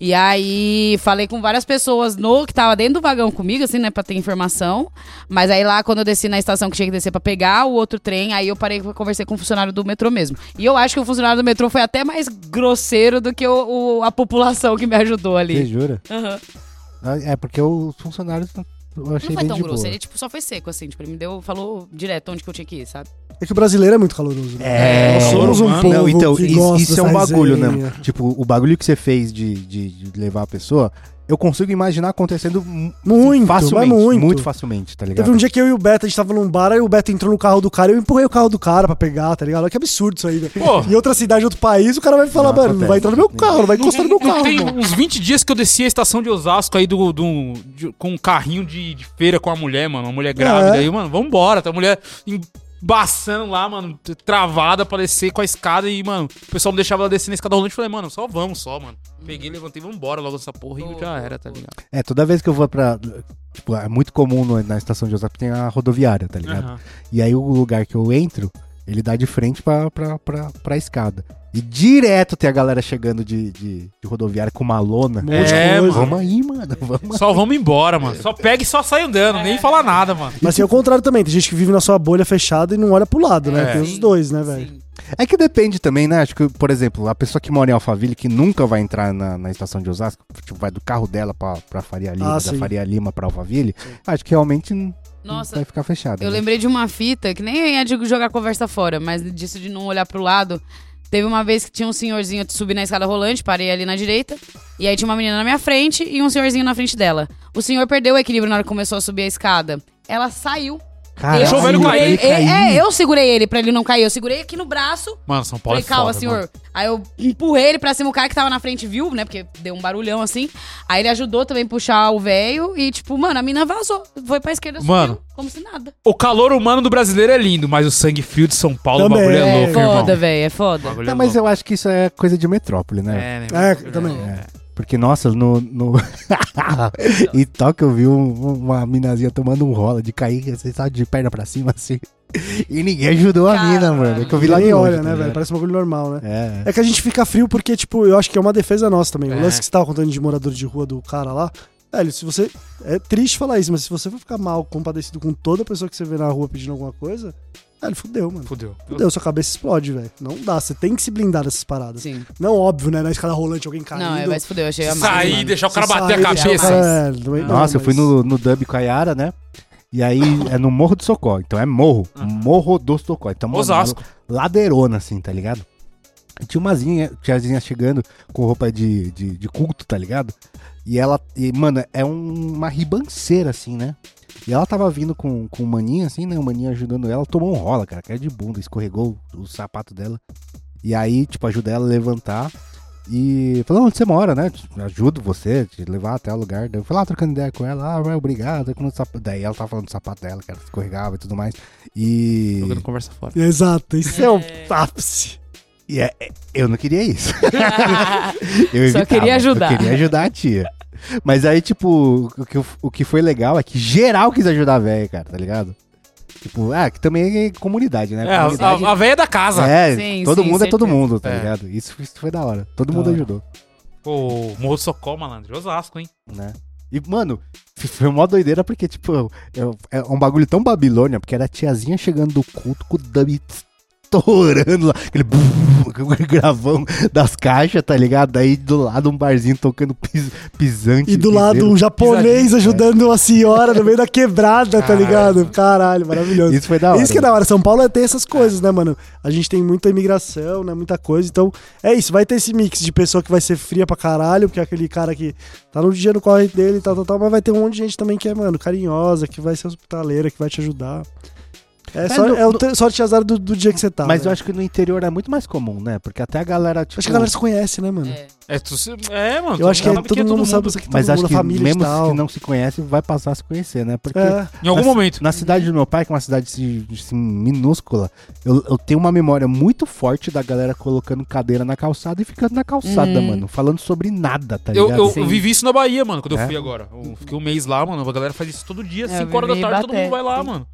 Speaker 5: E aí, falei com várias pessoas no que tava dentro do vagão comigo, assim, né, pra ter informação. Mas aí lá, quando eu desci na estação que tinha que descer pra pegar o outro trem, aí eu parei e conversei com o funcionário do metrô mesmo. E eu acho que o funcionário do metrô foi até mais grosseiro do que o, o- a população que me ajudou
Speaker 1: Você
Speaker 5: ali.
Speaker 1: jura?
Speaker 5: Aham.
Speaker 1: Ah, É, porque os funcionários eu achei
Speaker 5: Não foi tão grosso,
Speaker 1: boa.
Speaker 5: ele tipo, só foi seco, assim, tipo, ele me deu, falou direto onde que eu tinha que ir, sabe?
Speaker 3: É que o brasileiro é muito caloroso. Né?
Speaker 1: É,
Speaker 3: Nós somos um
Speaker 2: mano.
Speaker 3: povo
Speaker 1: Não, então,
Speaker 3: que
Speaker 1: isso,
Speaker 3: gosta
Speaker 1: isso é um bagulho,
Speaker 3: resenha.
Speaker 1: né? Tipo, o bagulho que você fez de, de, de levar a pessoa, eu consigo imaginar acontecendo mu-
Speaker 3: Muito,
Speaker 1: facilmente.
Speaker 3: mas muito.
Speaker 1: facilmente, tá ligado?
Speaker 3: Teve um dia que eu e o Beto, a gente tava num bar, aí o Beto entrou no carro do cara, eu empurrei o carro do cara pra pegar, tá ligado? Olha que absurdo isso aí, velho.
Speaker 2: Pô.
Speaker 3: Em outra cidade, outro país, o cara vai falar, mano, não vai entrar no meu carro, não vai encostar no meu carro,
Speaker 2: tem
Speaker 3: mano.
Speaker 2: uns 20 dias que eu desci a estação de Osasco aí do, do- de- com um carrinho de, de feira com a mulher, mano. Uma mulher grávida
Speaker 3: É.
Speaker 2: aí, mano, vambora. Tá a mulher embaçando lá, mano, travada pra descer com a escada e, mano, o pessoal não deixava ela descer na escada rolante. Eu falei, mano, só vamos, só, mano. Peguei, levantei, vambora logo dessa porra e já era, tá ligado?
Speaker 1: É, toda vez que eu vou pra. Tipo, é muito comum no- na estação de Osasco tem a rodoviária, tá ligado?
Speaker 2: Aham.
Speaker 1: E aí o lugar que eu entro, ele dá de frente pra, pra, pra, pra escada. E direto tem a galera chegando de, de, de rodoviária com uma lona.
Speaker 2: É,
Speaker 3: coisa.
Speaker 2: mano.
Speaker 1: Vamos aí, mano. Vamos
Speaker 2: Só vamos embora, mano. Só pega e só sai andando, nem fala nada, mano.
Speaker 3: Mas tem o contrário também, tem gente que vive na sua bolha fechada e não olha pro lado, né?
Speaker 2: É.
Speaker 3: Tem os dois, né, velho?
Speaker 5: Sim.
Speaker 1: É que depende também, né? Acho que, por exemplo, a pessoa que mora em Alphaville, que nunca vai entrar na, na estação de Osasco, tipo, vai do carro dela pra, pra Faria Lima,
Speaker 3: Ah,
Speaker 1: da
Speaker 3: sim.
Speaker 1: Faria Lima pra Alphaville, acho que realmente não
Speaker 5: Nossa,
Speaker 1: vai ficar fechado.
Speaker 5: Eu
Speaker 1: né?
Speaker 5: lembrei de uma fita que nem é de jogar conversa fora, mas disso de não olhar pro lado. Teve uma vez que tinha um senhorzinho de subir na escada rolante, parei ali na direita, e aí tinha uma menina na minha frente e um senhorzinho na frente dela. O senhor perdeu o equilíbrio na hora que começou a subir a escada. Ela saiu.
Speaker 1: Caralho,
Speaker 2: Deixou o velho cair.
Speaker 1: ele
Speaker 5: É,
Speaker 1: caiu.
Speaker 5: é, eu segurei ele pra ele não cair. Eu segurei aqui no braço.
Speaker 2: Mano, São Paulo
Speaker 5: Falei,
Speaker 2: é
Speaker 5: calma,
Speaker 2: foda,
Speaker 5: senhor.
Speaker 2: mano.
Speaker 5: Aí eu empurrei ele pra cima, o cara que tava na frente viu, né? Porque deu um barulhão assim. Aí ele ajudou também a puxar o velho e, tipo, mano, a mina vazou. Foi pra esquerda,
Speaker 2: Mano.
Speaker 5: subiu, como se nada.
Speaker 2: O calor humano do brasileiro é lindo, mas o sangue frio de São Paulo,
Speaker 3: Também.
Speaker 2: o bagulho é
Speaker 3: É,
Speaker 2: louco, irmão.
Speaker 5: foda, velho, é foda.
Speaker 1: Não,
Speaker 2: é
Speaker 1: mas
Speaker 2: louco.
Speaker 1: eu acho que isso é coisa de metrópole, né?
Speaker 2: É, né?
Speaker 3: É, também.
Speaker 1: Porque, nossa, no. no... em Tóquio eu vi um- uma minazinha tomando um rola de cair, você sabe, de perna pra cima, assim. E ninguém ajudou a mina,
Speaker 5: Caralho.
Speaker 1: mano. É que eu vi lá de
Speaker 3: olha,
Speaker 1: tá
Speaker 3: né, velho? Parece um bagulho normal, né?
Speaker 1: É.
Speaker 3: É que a gente fica frio porque, tipo, eu acho que é uma defesa nossa também.
Speaker 2: É.
Speaker 3: O lance que você tava contando de morador de rua do cara lá. Velho, se você. É triste falar isso, mas se você for ficar mal compadecido com toda pessoa que você vê na rua pedindo alguma coisa, velho, fudeu, mano.
Speaker 2: Fudeu.
Speaker 3: Fudeu, sua cabeça explode, velho. Não dá, você tem que se blindar dessas paradas.
Speaker 5: Sim.
Speaker 3: Não óbvio, né? Na escada rolante alguém caindo.
Speaker 5: Não, é, vai se fuder, eu achei a
Speaker 2: Sair,
Speaker 5: mano.
Speaker 2: deixar o cara bater a cabeça.
Speaker 3: cara- é,
Speaker 1: Nossa, eu fui
Speaker 3: mas-
Speaker 1: no, no dub com a Yara, né? E aí é no Morro do Socó. Então é morro. Morro do Socó. Então, mano,
Speaker 2: Osasco.
Speaker 1: ladeirona, assim, tá ligado? E tinha uma zinha, tiazinha chegando com roupa de, de, de culto, tá ligado? E ela, e, mano, é um- uma ribanceira, assim, né? E ela tava vindo com, com o maninho, assim, né? O maninho ajudando ela, tomou um rola, cara, que era de bunda, escorregou o, sapato dela. E aí, tipo, ajuda ela a levantar. E falou, onde você mora, né? Ajudo você, te levar até o lugar. Daí eu fui lá trocando ideia com ela, ah, vai, obrigado. Daí ela tava falando do sapato dela, que ela escorregava e tudo mais. E.
Speaker 2: Jogando conversa fora.
Speaker 3: Exato, isso é o ápice.
Speaker 1: E é- é- eu não queria isso. Eu
Speaker 5: Só
Speaker 1: evitava,
Speaker 5: queria ajudar.
Speaker 1: Eu queria ajudar a tia. Mas aí, tipo, o que, o que foi legal é que geral quis ajudar a velha, cara, tá ligado? Tipo, ah, que também é comunidade, né?
Speaker 2: É, a,
Speaker 1: Comunidade-
Speaker 2: a, a véia da casa.
Speaker 1: é,
Speaker 5: Sim,
Speaker 1: todo
Speaker 5: sim,
Speaker 1: mundo é todo
Speaker 5: certeza.
Speaker 1: mundo, tá
Speaker 2: É.
Speaker 1: ligado? Isso, isso foi da hora. Todo
Speaker 3: Da
Speaker 1: mundo
Speaker 3: hora.
Speaker 1: ajudou,
Speaker 2: Pô, Morro do Socó, malandro. Osasco, hein?
Speaker 1: né? E, mano, foi uma doideira porque, tipo, é, é um bagulho tão Babilônia, porque era a tiazinha chegando do culto com o dub estourando lá, aquele gravão das caixas, tá ligado? Daí do lado um barzinho tocando pis, pisante.
Speaker 3: E do lado
Speaker 1: piseiro.
Speaker 3: um japonês
Speaker 2: Pisadinha.
Speaker 3: ajudando uma senhora no meio da quebrada, tá ligado? Caralho, maravilhoso.
Speaker 1: Isso foi da hora.
Speaker 3: Isso que é da hora. São Paulo é ter essas coisas, né, mano? A gente tem muita imigração, né? Muita coisa. Então, é isso. Vai ter esse mix de pessoa que vai ser fria pra caralho, porque é aquele cara que tá no dia no corre dele e tal, tal, tal. Mas vai ter um monte de gente também que é, mano, carinhosa, que vai ser hospitaleira, que vai te ajudar. É, só,
Speaker 1: no-
Speaker 3: é o te- sorte e azar do, do dia que você tá.
Speaker 1: Mas
Speaker 3: né?
Speaker 1: eu acho que no interior é muito mais comum, né? Porque até a galera, tipo...
Speaker 3: Acho que a galera se conhece, né, mano?
Speaker 5: É.
Speaker 2: É, tu, se- é, mano.
Speaker 3: Eu acho que é, todo
Speaker 2: é
Speaker 3: mundo sabe isso aqui, todo
Speaker 1: Mas
Speaker 3: mundo,
Speaker 1: acho
Speaker 3: a
Speaker 1: que
Speaker 3: família
Speaker 1: mesmo que não se conhece, vai passar a se conhecer, né? Porque
Speaker 3: É.
Speaker 2: Em algum
Speaker 1: Na-
Speaker 2: momento.
Speaker 1: na cidade do meu pai, que é uma cidade assim, assim, minúscula, eu, eu tenho uma memória muito forte da galera colocando cadeira na calçada e ficando na calçada,
Speaker 5: Uhum.
Speaker 1: mano. Falando sobre nada, tá
Speaker 2: Eu,
Speaker 1: ligado?
Speaker 2: eu,
Speaker 5: Sim.
Speaker 2: eu vivi isso na Bahia, mano, quando
Speaker 1: É?
Speaker 2: eu fui agora. Eu fiquei um mês lá, mano. A galera faz isso todo dia,
Speaker 5: É, eu
Speaker 2: 5 horas da tarde, todo mundo vai lá, mano.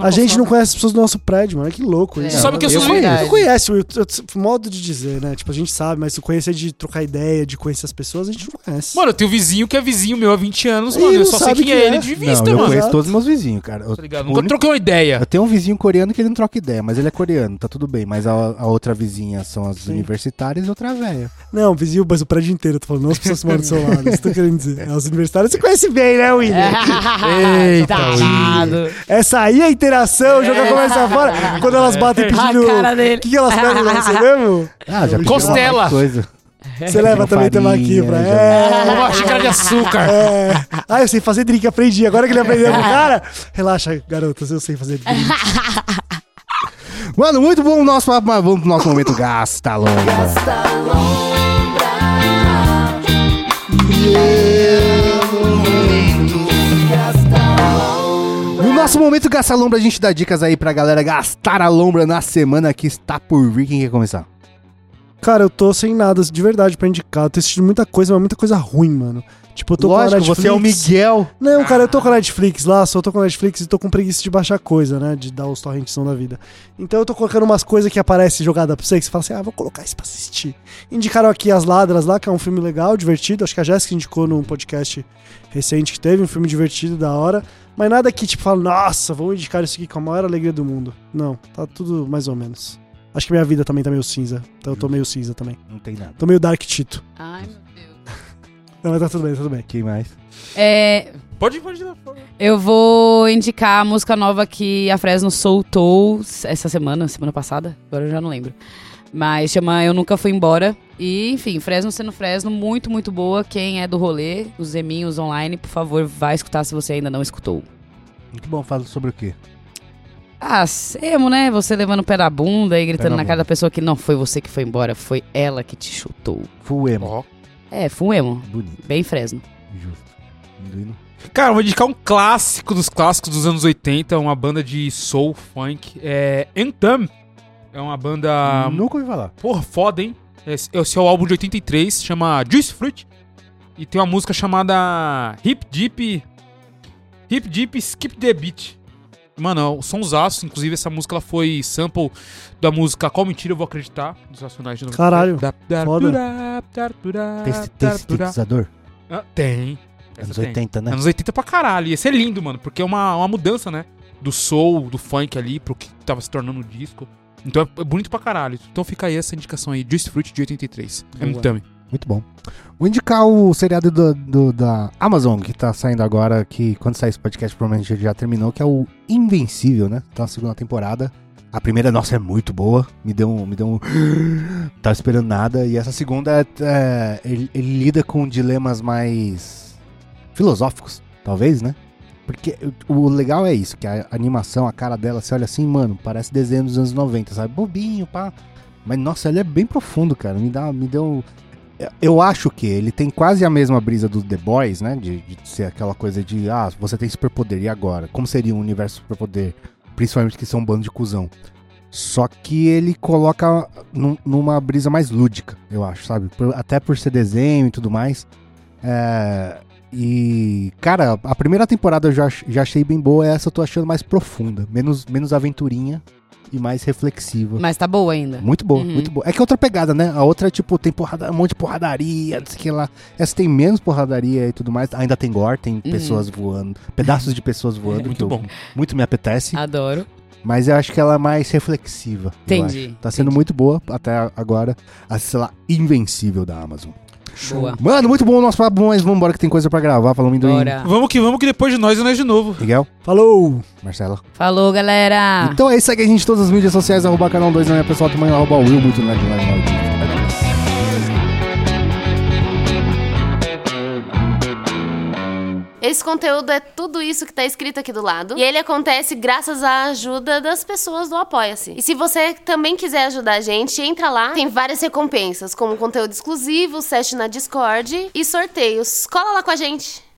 Speaker 3: A gente não conhece as pessoas do nosso prédio, mano. Que louco
Speaker 5: É.
Speaker 3: isso.
Speaker 2: Você sabe que eu
Speaker 1: Eu
Speaker 2: sou
Speaker 1: conheço.
Speaker 3: Tu conhece, o eu- eu- modo de dizer, né? Tipo, a gente sabe, mas se conhecer de trocar ideia, de conhecer as pessoas, a gente não conhece.
Speaker 2: Mano, eu tenho um vizinho que é vizinho meu há 20 anos, mano. Eu só sei
Speaker 3: sabe
Speaker 2: quem
Speaker 3: quem
Speaker 2: é
Speaker 3: é.
Speaker 2: ele de vista,
Speaker 1: não, eu
Speaker 2: mano.
Speaker 1: conheço
Speaker 3: Exato.
Speaker 1: todos os meus vizinhos, cara. Eu,
Speaker 2: Tá ligado? Nunca
Speaker 1: único-
Speaker 2: troquei uma ideia.
Speaker 1: eu tenho um vizinho coreano que ele não troca ideia, mas ele é coreano, tá tudo bem. Mas a, a outra vizinha são as
Speaker 3: Sim.
Speaker 1: universitárias e outra velha.
Speaker 3: Não, vizinho, mas o prédio inteiro, eu tô falando, não as pessoas que moram do seu lado. Isso que eu tô querendo dizer. As universitárias você conhece bem, né, William?
Speaker 2: Eita,
Speaker 5: Tarado.
Speaker 3: Essa aí é a interação, jogar a conversa fora. Quando elas batem pedindo. O que, que elas pedem pra você mesmo?
Speaker 1: Ah, já
Speaker 2: Costela.
Speaker 1: Coisa.
Speaker 3: Você leva também tambaqui pra. É.
Speaker 2: Uma xícara de açúcar.
Speaker 3: É. Ah, eu sei fazer drink, aprendi. Agora que ele aprendeu com o cara, relaxa, garotas, eu sei fazer drink.
Speaker 1: Mano, muito bom o nosso. mas Vamos pro nosso momento Gasta Longa. No nosso momento Gasta Lombra, a gente dá dicas aí pra galera gastar a lombra na semana que está por vir. Quem quer começar?
Speaker 3: Cara, eu tô sem nada de verdade pra indicar. Eu tô assistindo muita coisa, mas muita coisa ruim, mano. Tipo, eu tô com a
Speaker 1: Lógico,
Speaker 3: Netflix.
Speaker 1: você é o Miguel.
Speaker 3: Não, cara, eu tô com a Netflix lá, só tô com a Netflix e tô com preguiça de baixar coisa, né? De dar os torrentzão da vida. Então eu tô colocando umas coisas que aparecem jogada pra você, que você fala assim, ah, vou colocar isso pra assistir. Indicaram aqui As Ladras lá, que é um filme legal, divertido. Acho que a Jéssica indicou num podcast recente que teve, um filme divertido, da hora. Mas nada que, tipo, fala, nossa, vamos indicar isso aqui com a maior alegria do mundo. Não, tá tudo mais ou menos. Acho que minha vida também tá meio cinza. Então eu tô meio cinza também.
Speaker 1: Não tem nada.
Speaker 3: Tô meio Dark Tito.
Speaker 5: Ai, meu Deus.
Speaker 3: Não, mas tá tudo bem, tá tudo bem.
Speaker 1: Quem mais?
Speaker 5: É,
Speaker 2: Pode ir, pode ir.
Speaker 5: eu vou indicar a música nova que a Fresno soltou essa semana, semana passada, agora eu já não lembro. Mas chama Eu Nunca Fui Embora. E, enfim, Fresno sendo Fresno, muito, muito boa. Quem é do rolê, os Zeminhos online, por favor, vai escutar se você ainda não escutou.
Speaker 1: Muito bom, fala sobre o quê?
Speaker 5: Ah, semo, né? Você levando o pé na bunda e gritando
Speaker 1: na
Speaker 5: na, cara da pessoa que não foi você que foi embora, foi ela que te chutou.
Speaker 1: Full emo.
Speaker 2: Ó.
Speaker 5: É, foi um emo.
Speaker 1: Bonito,
Speaker 5: Bem Fresno.
Speaker 1: justo. Lindo.
Speaker 2: Cara, eu vou indicar um clássico dos clássicos dos anos 80, uma banda de soul, funk. É Anthem. É uma banda.
Speaker 1: Nunca ouvi falar.
Speaker 2: Porra, foda, hein? Esse, é o álbum de 83, chama Juice Fruit. E tem uma música chamada Hip Deep. Hip Deep Skip the Beat. Mano, são os aços. Inclusive, essa música ela foi sample da música Qual Mentira Eu Vou Acreditar, dos Racionais de 93.
Speaker 3: Caralho,
Speaker 2: Da- da-
Speaker 3: foda.
Speaker 2: da- da- da-
Speaker 1: Tem, sintetizador?
Speaker 2: Ah, Tem. Essa
Speaker 1: Anos
Speaker 2: tem.
Speaker 1: 80, né?
Speaker 2: Anos 80 pra caralho. E esse é lindo, mano, porque é uma, uma mudança, né? Do soul, do funk ali, pro que tava se tornando o disco. Então é bonito pra caralho. Então fica aí essa indicação aí, Juice Fruit de 83. É muito também.
Speaker 1: Muito bom. Vou indicar o seriado do, do- da Amazon, que tá saindo agora, que quando sair esse podcast provavelmente já terminou, que é o Invencível, né? Tá na segunda temporada. A primeira, nossa, é muito boa. Me deu um. Me deu um... Tava esperando nada. E essa segunda, é, ele, ele lida com dilemas mais filosóficos, talvez, né? Porque o legal é isso, que a animação, a cara dela, você olha assim, mano, parece desenho dos anos 90, sabe? Bobinho, pá. Mas, nossa, ele é bem profundo, cara. Me, dá, me deu. Eu acho que ele tem quase a mesma brisa do The Boys, né? De, de ser aquela coisa de, ah, você tem superpoder, e agora? Como seria um universo superpoder? Principalmente que são um bando de cuzão. Só que ele coloca num- numa brisa mais lúdica, eu acho, sabe? Por- até por ser desenho e tudo mais. É, e, cara, a primeira temporada eu já, já achei bem boa, essa eu tô achando mais profunda, menos, menos aventurinha e mais reflexiva.
Speaker 5: Mas tá boa ainda.
Speaker 1: Muito boa,
Speaker 5: Uhum.
Speaker 1: muito boa. É que é outra pegada, né? A outra, tipo, tem porrada, um monte de porradaria, não sei o que lá. Essa tem menos porradaria e tudo mais. Ainda tem gore, tem pessoas voando, pedaços de pessoas voando.
Speaker 2: Muito
Speaker 1: que eu-
Speaker 2: bom.
Speaker 1: muito me apetece.
Speaker 5: Adoro.
Speaker 1: Mas eu acho que ela é mais reflexiva.
Speaker 5: Entendi.
Speaker 1: Tá sendo muito boa até agora. A, sei lá, Invencível da Amazon.
Speaker 5: Boa.
Speaker 1: Mano, muito bom o nosso papo, mas vambora que tem coisa pra gravar. Falando em
Speaker 5: Bora.
Speaker 7: Vamos que vamos, que depois de nós é nós de novo.
Speaker 1: Miguel,
Speaker 3: Falou!
Speaker 1: Marcela.
Speaker 5: Falou, galera.
Speaker 1: Então é isso, segue a gente em todas as mídias sociais, arroba canal 2 na minha pessoal, também arroba Will, muito nerd, nerd.
Speaker 8: Esse conteúdo é tudo isso que tá escrito aqui do lado. E ele acontece graças à ajuda das pessoas do Apoia-se. E se você também quiser ajudar a gente, entra lá. Tem várias recompensas, como conteúdo exclusivo, session na Discord e sorteios. Cola lá com a gente.